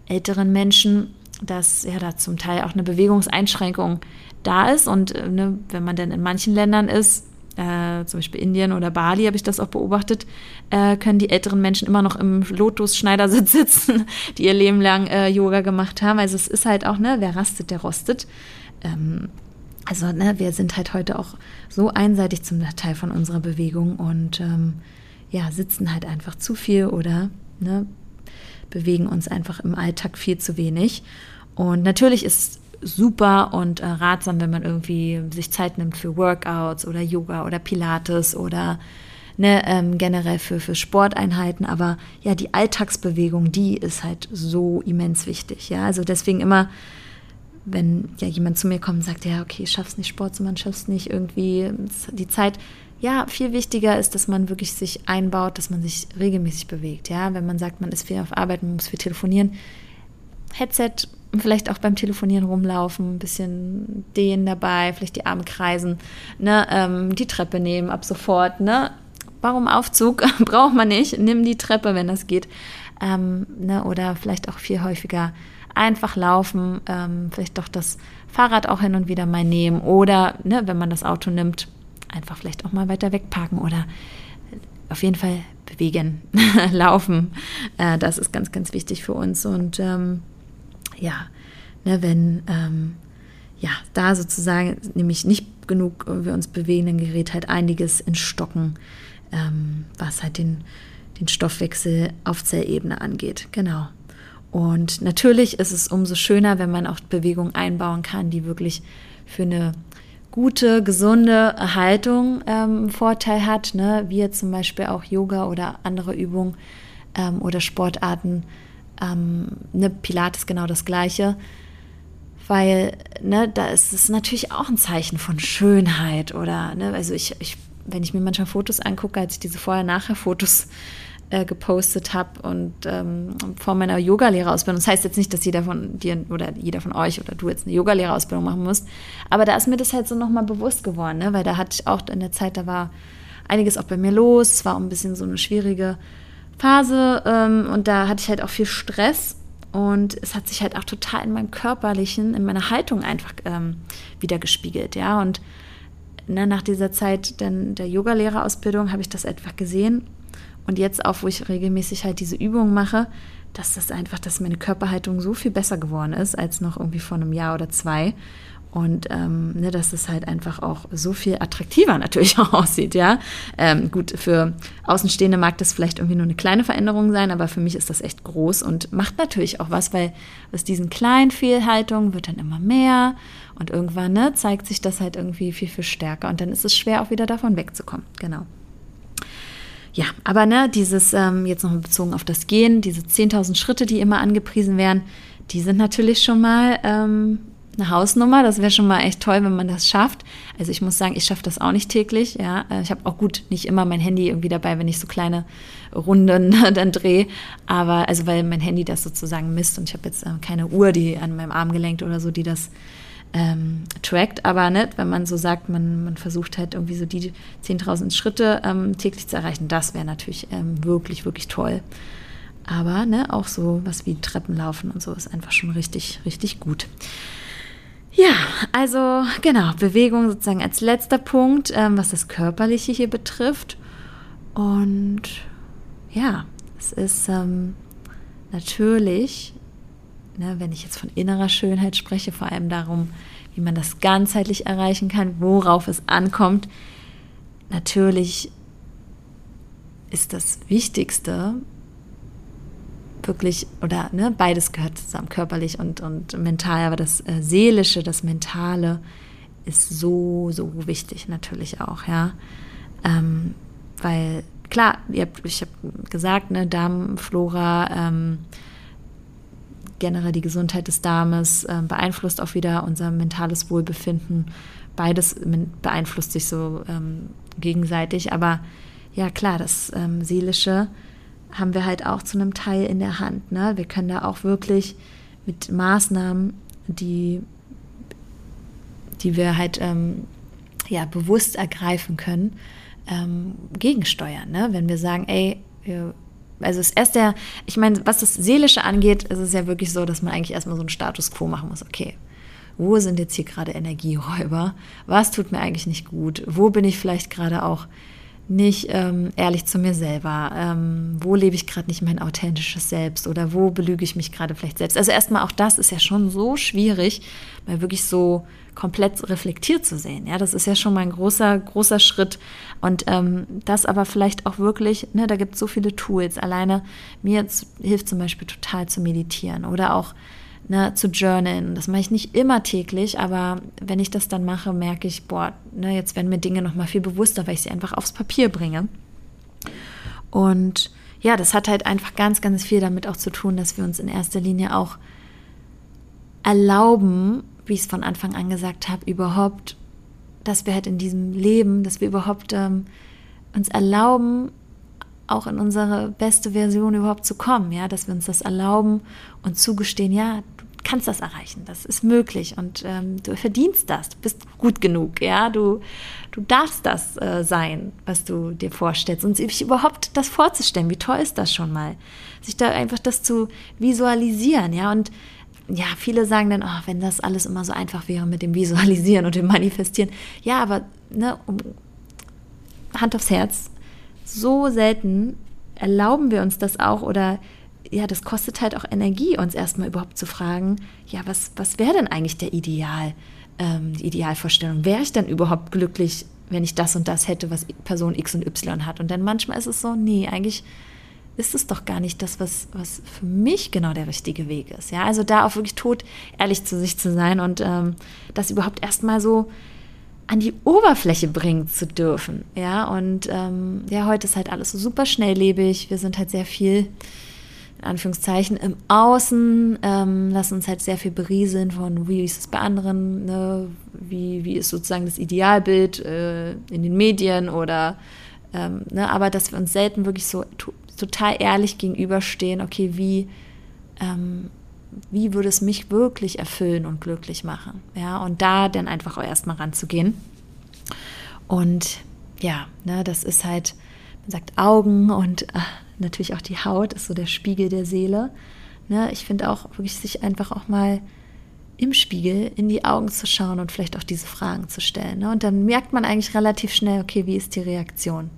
älteren Menschen, dass ja da zum Teil auch eine Bewegungseinschränkung da ist. Und äh, ne, wenn man dann in manchen Ländern ist, äh, zum Beispiel Indien oder Bali habe ich das auch beobachtet, äh, können die älteren Menschen immer noch im Lotus-Schneidersitz sitzen, die ihr Leben lang äh, Yoga gemacht haben. Also es ist halt auch, ne, wer rastet, der rostet. Ähm, also ne, wir sind halt heute auch so einseitig zum Teil von unserer Bewegung und ähm, ja, sitzen halt einfach zu viel oder ne, bewegen uns einfach im Alltag viel zu wenig. Und natürlich ist super und äh, ratsam, wenn man irgendwie sich Zeit nimmt für Workouts oder Yoga oder Pilates oder ne, ähm, generell für, für Sporteinheiten. Aber ja, die Alltagsbewegung, die ist halt so immens wichtig. Ja, also deswegen immer, wenn ja jemand zu mir kommt und sagt, ja, okay, ich schaff's nicht Sport zu machen, schaff's nicht irgendwie die Zeit. Ja, viel wichtiger ist, dass man wirklich sich einbaut, dass man sich regelmäßig bewegt. Ja, wenn man sagt, man ist viel auf Arbeit, man muss viel telefonieren. Headset vielleicht auch beim Telefonieren rumlaufen, ein bisschen dehnen dabei, vielleicht die Arme kreisen, ne, ähm, die Treppe nehmen ab sofort, ne? Warum Aufzug? Braucht man nicht. Nimm die Treppe, wenn das geht. Ähm, ne, oder vielleicht auch viel häufiger einfach laufen, ähm, vielleicht doch das Fahrrad auch hin und wieder mal nehmen oder, ne, wenn man das Auto nimmt, einfach vielleicht auch mal weiter wegparken oder auf jeden Fall bewegen, laufen. Äh, das ist ganz, ganz wichtig für uns und ähm, ja, ne, wenn ähm, ja, da sozusagen nämlich nicht genug wir uns bewegen, dann gerät halt einiges in Stocken, ähm, was halt den, den Stoffwechsel auf Zellebene angeht. Genau. Und natürlich ist es umso schöner, wenn man auch Bewegungen einbauen kann, die wirklich für eine gute, gesunde Haltung ähm, Vorteil hat, ne? wie jetzt zum Beispiel auch Yoga oder andere Übungen ähm, oder Sportarten, ähm, ne, Pilates genau das Gleiche. Weil, ne, da ist es natürlich auch ein Zeichen von Schönheit oder, ne, also ich, ich wenn ich mir manchmal Fotos angucke, als ich diese Vorher-Nachher-Fotos äh, gepostet habe und ähm, vor meiner Yogalehrerausbildung. Das heißt jetzt nicht, dass jeder von dir oder jeder von euch oder du jetzt eine Yogalehrerausbildung machen musst, aber da ist mir das halt so nochmal bewusst geworden, ne? weil da hatte ich auch in der Zeit, da war einiges auch bei mir los, es war auch ein bisschen so eine schwierige Phase ähm, und da hatte ich halt auch viel Stress und es hat sich halt auch total in meinem körperlichen, in meiner Haltung einfach ähm, wieder gespiegelt, ja. Und ne, nach dieser Zeit denn der Yogalehrerausbildung habe ich das einfach gesehen. Und jetzt auch, wo ich regelmäßig halt diese Übungen mache, dass das einfach, dass meine Körperhaltung so viel besser geworden ist als noch irgendwie vor einem Jahr oder zwei. Und ähm, ne, dass es halt einfach auch so viel attraktiver natürlich auch aussieht, ja. Ähm, gut, für Außenstehende mag das vielleicht irgendwie nur eine kleine Veränderung sein, aber für mich ist das echt groß und macht natürlich auch was, weil aus diesen kleinen Fehlhaltungen wird dann immer mehr und irgendwann ne, zeigt sich das halt irgendwie viel, viel stärker und dann ist es schwer auch wieder davon wegzukommen. Genau. Ja, aber ne, dieses, ähm, jetzt noch bezogen auf das Gehen, diese 10.000 Schritte, die immer angepriesen werden, die sind natürlich schon mal ähm, eine Hausnummer. Das wäre schon mal echt toll, wenn man das schafft. Also ich muss sagen, ich schaffe das auch nicht täglich. Ja, ich habe auch gut nicht immer mein Handy irgendwie dabei, wenn ich so kleine Runden dann drehe. Aber also weil mein Handy das sozusagen misst und ich habe jetzt äh, keine Uhr, die an meinem Arm gelenkt oder so, die das ähm, trackt. Aber ne, wenn man so sagt, man, man versucht halt irgendwie so die 10.000 Schritte ähm, täglich zu erreichen, das wäre natürlich ähm, wirklich, wirklich toll. Aber ne, auch so was wie Treppenlaufen und so ist einfach schon richtig, richtig gut. Ja, also genau, Bewegung sozusagen als letzter Punkt, ähm, was das Körperliche hier betrifft. Und ja, es ist ähm, natürlich, ne, wenn ich jetzt von innerer Schönheit spreche, vor allem darum, wie man das ganzheitlich erreichen kann, worauf es ankommt. Natürlich ist das Wichtigste, wirklich, oder ne, beides gehört zusammen, körperlich und, und mental, aber das äh, Seelische, das Mentale ist so, so wichtig natürlich auch, ja. Ähm, weil, klar, habt, ich habe gesagt, ne, Darmflora, ähm, generell die Gesundheit des Darmes äh, beeinflusst auch wieder unser mentales Wohlbefinden. Beides beeinflusst sich so ähm, gegenseitig, aber ja klar, das ähm, Seelische haben wir halt auch zu einem Teil in der Hand. Ne? Wir können da auch wirklich mit Maßnahmen, die, die wir halt ähm, ja, bewusst ergreifen können, ähm, gegensteuern. Ne? Wenn wir sagen, ey, wir, also es ist erst der, ich meine, was das Seelische angeht, ist es ja wirklich so, dass man eigentlich erstmal so einen Status quo machen muss. Okay, wo sind jetzt hier gerade Energieräuber? Was tut mir eigentlich nicht gut? Wo bin ich vielleicht gerade auch nicht ähm, ehrlich zu mir selber? Ähm, wo lebe ich gerade nicht mein authentisches Selbst oder wo belüge ich mich gerade vielleicht selbst? Also erstmal auch das ist ja schon so schwierig, mal wirklich so komplett reflektiert zu sehen. Ja, das ist ja schon mal ein großer, großer Schritt. Und ähm, das aber vielleicht auch wirklich, ne, da gibt es so viele Tools. Alleine mir hilft zum Beispiel total zu meditieren oder auch ne, zu journalen. Das mache ich nicht immer täglich, aber wenn ich das dann mache, merke ich, boah, ne, jetzt werden mir Dinge noch mal viel bewusster, weil ich sie einfach aufs Papier bringe. Und ja, das hat halt einfach ganz, ganz viel damit auch zu tun, dass wir uns in erster Linie auch erlauben, wie ich es von Anfang an gesagt habe, überhaupt, dass wir halt in diesem Leben, dass wir überhaupt ähm, uns erlauben, auch in unsere beste Version überhaupt zu kommen, ja, dass wir uns das erlauben und zugestehen, ja, kannst das erreichen, das ist möglich und ähm, du verdienst das, du bist gut genug, ja, du, du darfst das äh, sein, was du dir vorstellst. Und sich überhaupt das vorzustellen, wie toll ist das schon mal, sich da einfach das zu visualisieren, ja, und ja, viele sagen dann, oh, wenn das alles immer so einfach wäre mit dem Visualisieren und dem Manifestieren, ja, aber ne, um, Hand aufs Herz, so selten erlauben wir uns das auch oder ja, das kostet halt auch Energie, uns erstmal überhaupt zu fragen, ja, was, was wäre denn eigentlich der Ideal, ähm, die Idealvorstellung? Wäre ich dann überhaupt glücklich, wenn ich das und das hätte, was Person X und Y hat? Und dann manchmal ist es so, nee, eigentlich ist es doch gar nicht das, was, was für mich genau der richtige Weg ist. Ja, also da auch wirklich tot ehrlich zu sich zu sein und ähm, das überhaupt erstmal so an die Oberfläche bringen zu dürfen. Ja, und ähm, ja, heute ist halt alles so super schnelllebig. Wir sind halt sehr viel in Anführungszeichen, im Außen, ähm, lassen uns halt sehr viel berieseln von, wie ist es bei anderen, ne? wie, wie ist sozusagen das Idealbild äh, in den Medien oder, ähm, ne? aber dass wir uns selten wirklich so total ehrlich gegenüberstehen, okay, wie, ähm, wie würde es mich wirklich erfüllen und glücklich machen? Ja, und da dann einfach auch erstmal ranzugehen. Und ja, ne, das ist halt, man sagt Augen und äh, natürlich auch die Haut ist so der Spiegel der Seele. Ne, ich finde auch wirklich, sich einfach auch mal im Spiegel in die Augen zu schauen und vielleicht auch diese Fragen zu stellen. Ne? Und dann merkt man eigentlich relativ schnell, okay, wie ist die Reaktion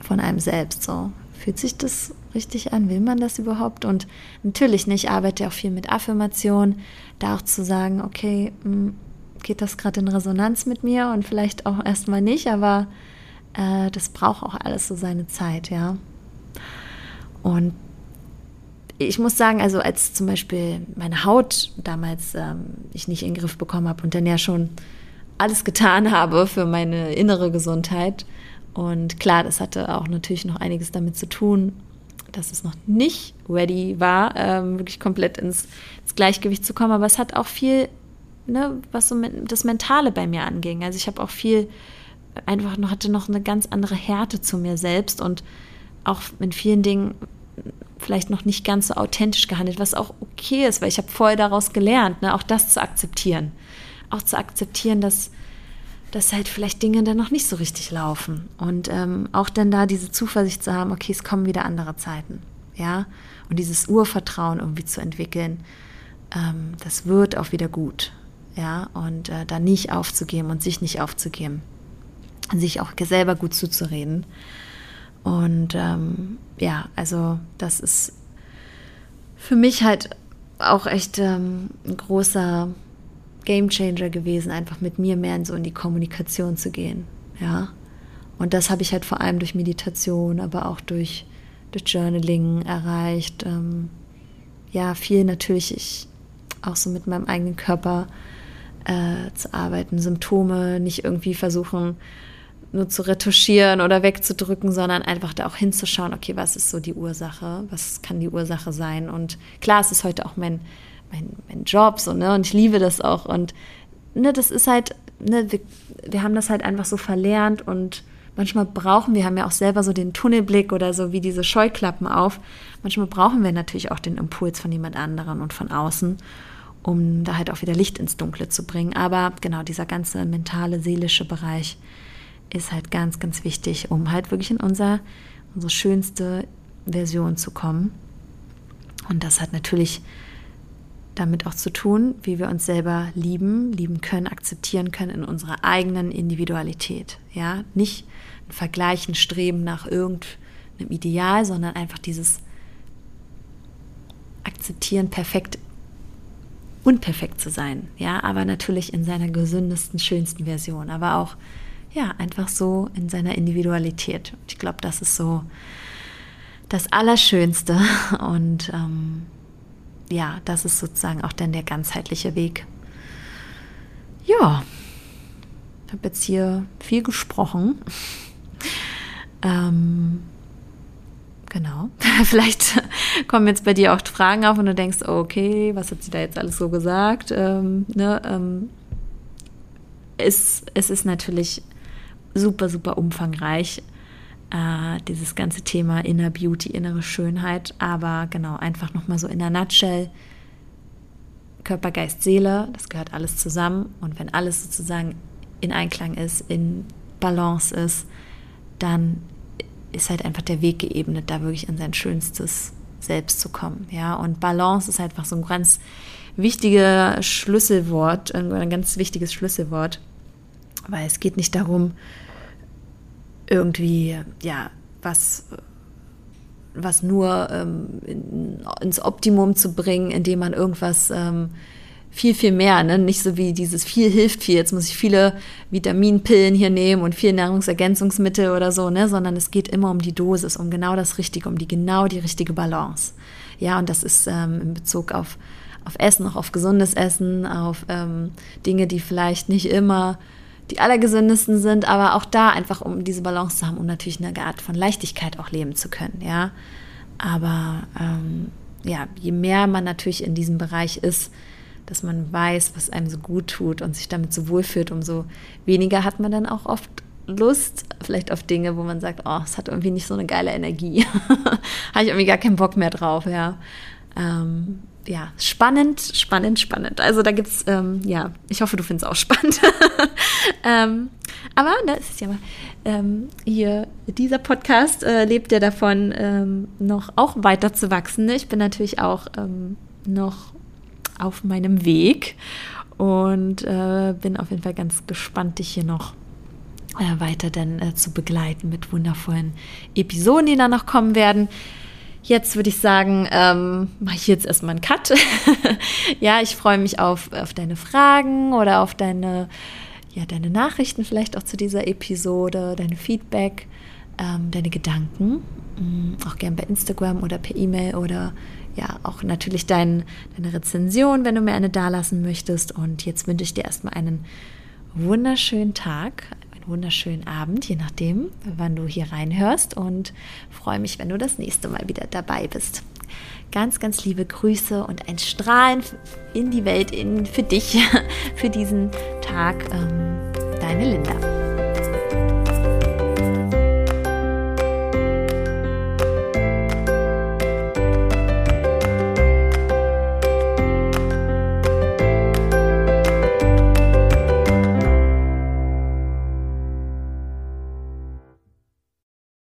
von einem selbst so? Fühlt sich das richtig an? Will man das überhaupt? Und natürlich nicht, ich arbeite auch viel mit Affirmation, da auch zu sagen, okay, hm, geht das gerade in Resonanz mit mir und vielleicht auch erstmal nicht, aber äh, das braucht auch alles so seine Zeit, ja. Und ich muss sagen, also als zum Beispiel meine Haut damals ähm, ich nicht in den Griff bekommen habe und dann ja schon alles getan habe für meine innere Gesundheit. Und klar, das hatte auch natürlich noch einiges damit zu tun, dass es noch nicht ready war, ähm, wirklich komplett ins, ins, Gleichgewicht zu kommen. Aber es hat auch viel, ne, was so das Mentale bei mir anging. Also ich habe auch viel einfach noch, hatte noch eine ganz andere Härte zu mir selbst und auch in vielen Dingen vielleicht noch nicht ganz so authentisch gehandelt, was auch okay ist, weil ich habe vorher daraus gelernt, ne, auch das zu akzeptieren. Auch zu akzeptieren, dass, dass halt vielleicht Dinge dann noch nicht so richtig laufen. Und ähm, auch dann da diese Zuversicht zu haben, okay, es kommen wieder andere Zeiten. Ja, und dieses Urvertrauen irgendwie zu entwickeln, ähm, das wird auch wieder gut. Ja, und äh, da nicht aufzugeben und sich nicht aufzugeben. Sich auch selber gut zuzureden. Und ähm, ja, also das ist für mich halt auch echt ähm, ein großer Gamechanger gewesen, einfach mit mir mehr in so in die Kommunikation zu gehen. Ja. Und das habe ich halt vor allem durch Meditation, aber auch durch, durch Journaling erreicht. Ähm, ja, viel natürlich ich, auch so mit meinem eigenen Körper äh, zu arbeiten, Symptome nicht irgendwie versuchen, nur zu retuschieren oder wegzudrücken, sondern einfach da auch hinzuschauen, okay, was ist so die Ursache, was kann die Ursache sein. Und klar, es ist heute auch mein, mein, mein Job so, ne? Und ich liebe das auch. Und ne, das ist halt, ne, wir, wir haben das halt einfach so verlernt und manchmal brauchen wir, haben ja auch selber so den Tunnelblick oder so wie diese Scheuklappen auf. Manchmal brauchen wir natürlich auch den Impuls von jemand anderen und von außen, um da halt auch wieder Licht ins Dunkle zu bringen. Aber genau dieser ganze mentale, seelische Bereich, ist halt ganz, ganz wichtig, um halt wirklich in unser, unsere schönste Version zu kommen. Und das hat natürlich damit auch zu tun, wie wir uns selber lieben, lieben können, akzeptieren können in unserer eigenen Individualität. Ja, nicht ein Vergleichen, Streben nach irgendeinem Ideal, sondern einfach dieses Akzeptieren, perfekt unperfekt zu sein. Ja, aber natürlich in seiner gesündesten, schönsten Version, aber auch ja, einfach so in seiner Individualität. Ich glaube, das ist so das Allerschönste. Und ähm, ja, das ist sozusagen auch dann der ganzheitliche Weg. Ja, ich habe jetzt hier viel gesprochen. ähm, genau. Vielleicht kommen jetzt bei dir auch Fragen auf und du denkst, okay, was hat sie da jetzt alles so gesagt? Ähm, ne, ähm, es, es ist natürlich super, super umfangreich, äh, dieses ganze Thema Inner Beauty, innere Schönheit. Aber genau, einfach nochmal so in der Nutshell. Körper, Geist, Seele, das gehört alles zusammen. Und wenn alles sozusagen in Einklang ist, in Balance ist, dann ist halt einfach der Weg geebnet, da wirklich in sein schönstes Selbst zu kommen. Ja, und Balance ist einfach so ein ganz wichtiges Schlüsselwort, ein ganz wichtiges Schlüsselwort, weil es geht nicht darum, irgendwie, ja, was, was nur ähm, in, ins Optimum zu bringen, indem man irgendwas ähm, viel, viel mehr, ne? nicht so wie dieses viel hilft viel, jetzt muss ich viele Vitaminpillen hier nehmen und viel Nahrungsergänzungsmittel oder so, ne? sondern es geht immer um die Dosis, um genau das Richtige, um die genau die richtige Balance. Ja, und das ist ähm, in Bezug auf, auf Essen, auch auf gesundes Essen, auf ähm, Dinge, die vielleicht nicht immer die allergesündesten sind, aber auch da einfach, um diese Balance zu haben, um natürlich eine Art von Leichtigkeit auch leben zu können, ja. Aber ähm, ja, je mehr man natürlich in diesem Bereich ist, dass man weiß, was einem so gut tut und sich damit so wohlfühlt, umso weniger hat man dann auch oft Lust vielleicht auf Dinge, wo man sagt, oh, es hat irgendwie nicht so eine geile Energie. Habe ich irgendwie gar keinen Bock mehr drauf, ja. Ähm, ja, spannend, spannend, spannend. Also da gibt's, ähm, ja, ich hoffe, du findest es auch spannend. ähm, aber ne, es ist ja mal, ähm, hier, dieser Podcast äh, lebt ja davon, ähm, noch auch weiter zu wachsen. Ne? Ich bin natürlich auch ähm, noch auf meinem Weg und äh, bin auf jeden Fall ganz gespannt, dich hier noch äh, weiter dann äh, zu begleiten mit wundervollen Episoden, die dann noch kommen werden. Jetzt würde ich sagen, ähm, mache ich jetzt erstmal einen Cut. ja, ich freue mich auf, auf deine Fragen oder auf deine, ja, deine Nachrichten vielleicht auch zu dieser Episode, dein Feedback, ähm, deine Gedanken. Mhm, auch gern bei Instagram oder per E-Mail oder ja, auch natürlich dein, deine Rezension, wenn du mir eine dalassen möchtest. Und jetzt wünsche ich dir erstmal einen wunderschönen Tag, wunderschönen Abend, je nachdem, wann du hier reinhörst. Und freue mich, wenn du das nächste Mal wieder dabei bist. Ganz, ganz liebe Grüße und ein Strahlen in die Welt, in, für dich, für diesen Tag. Ähm, deine Linda.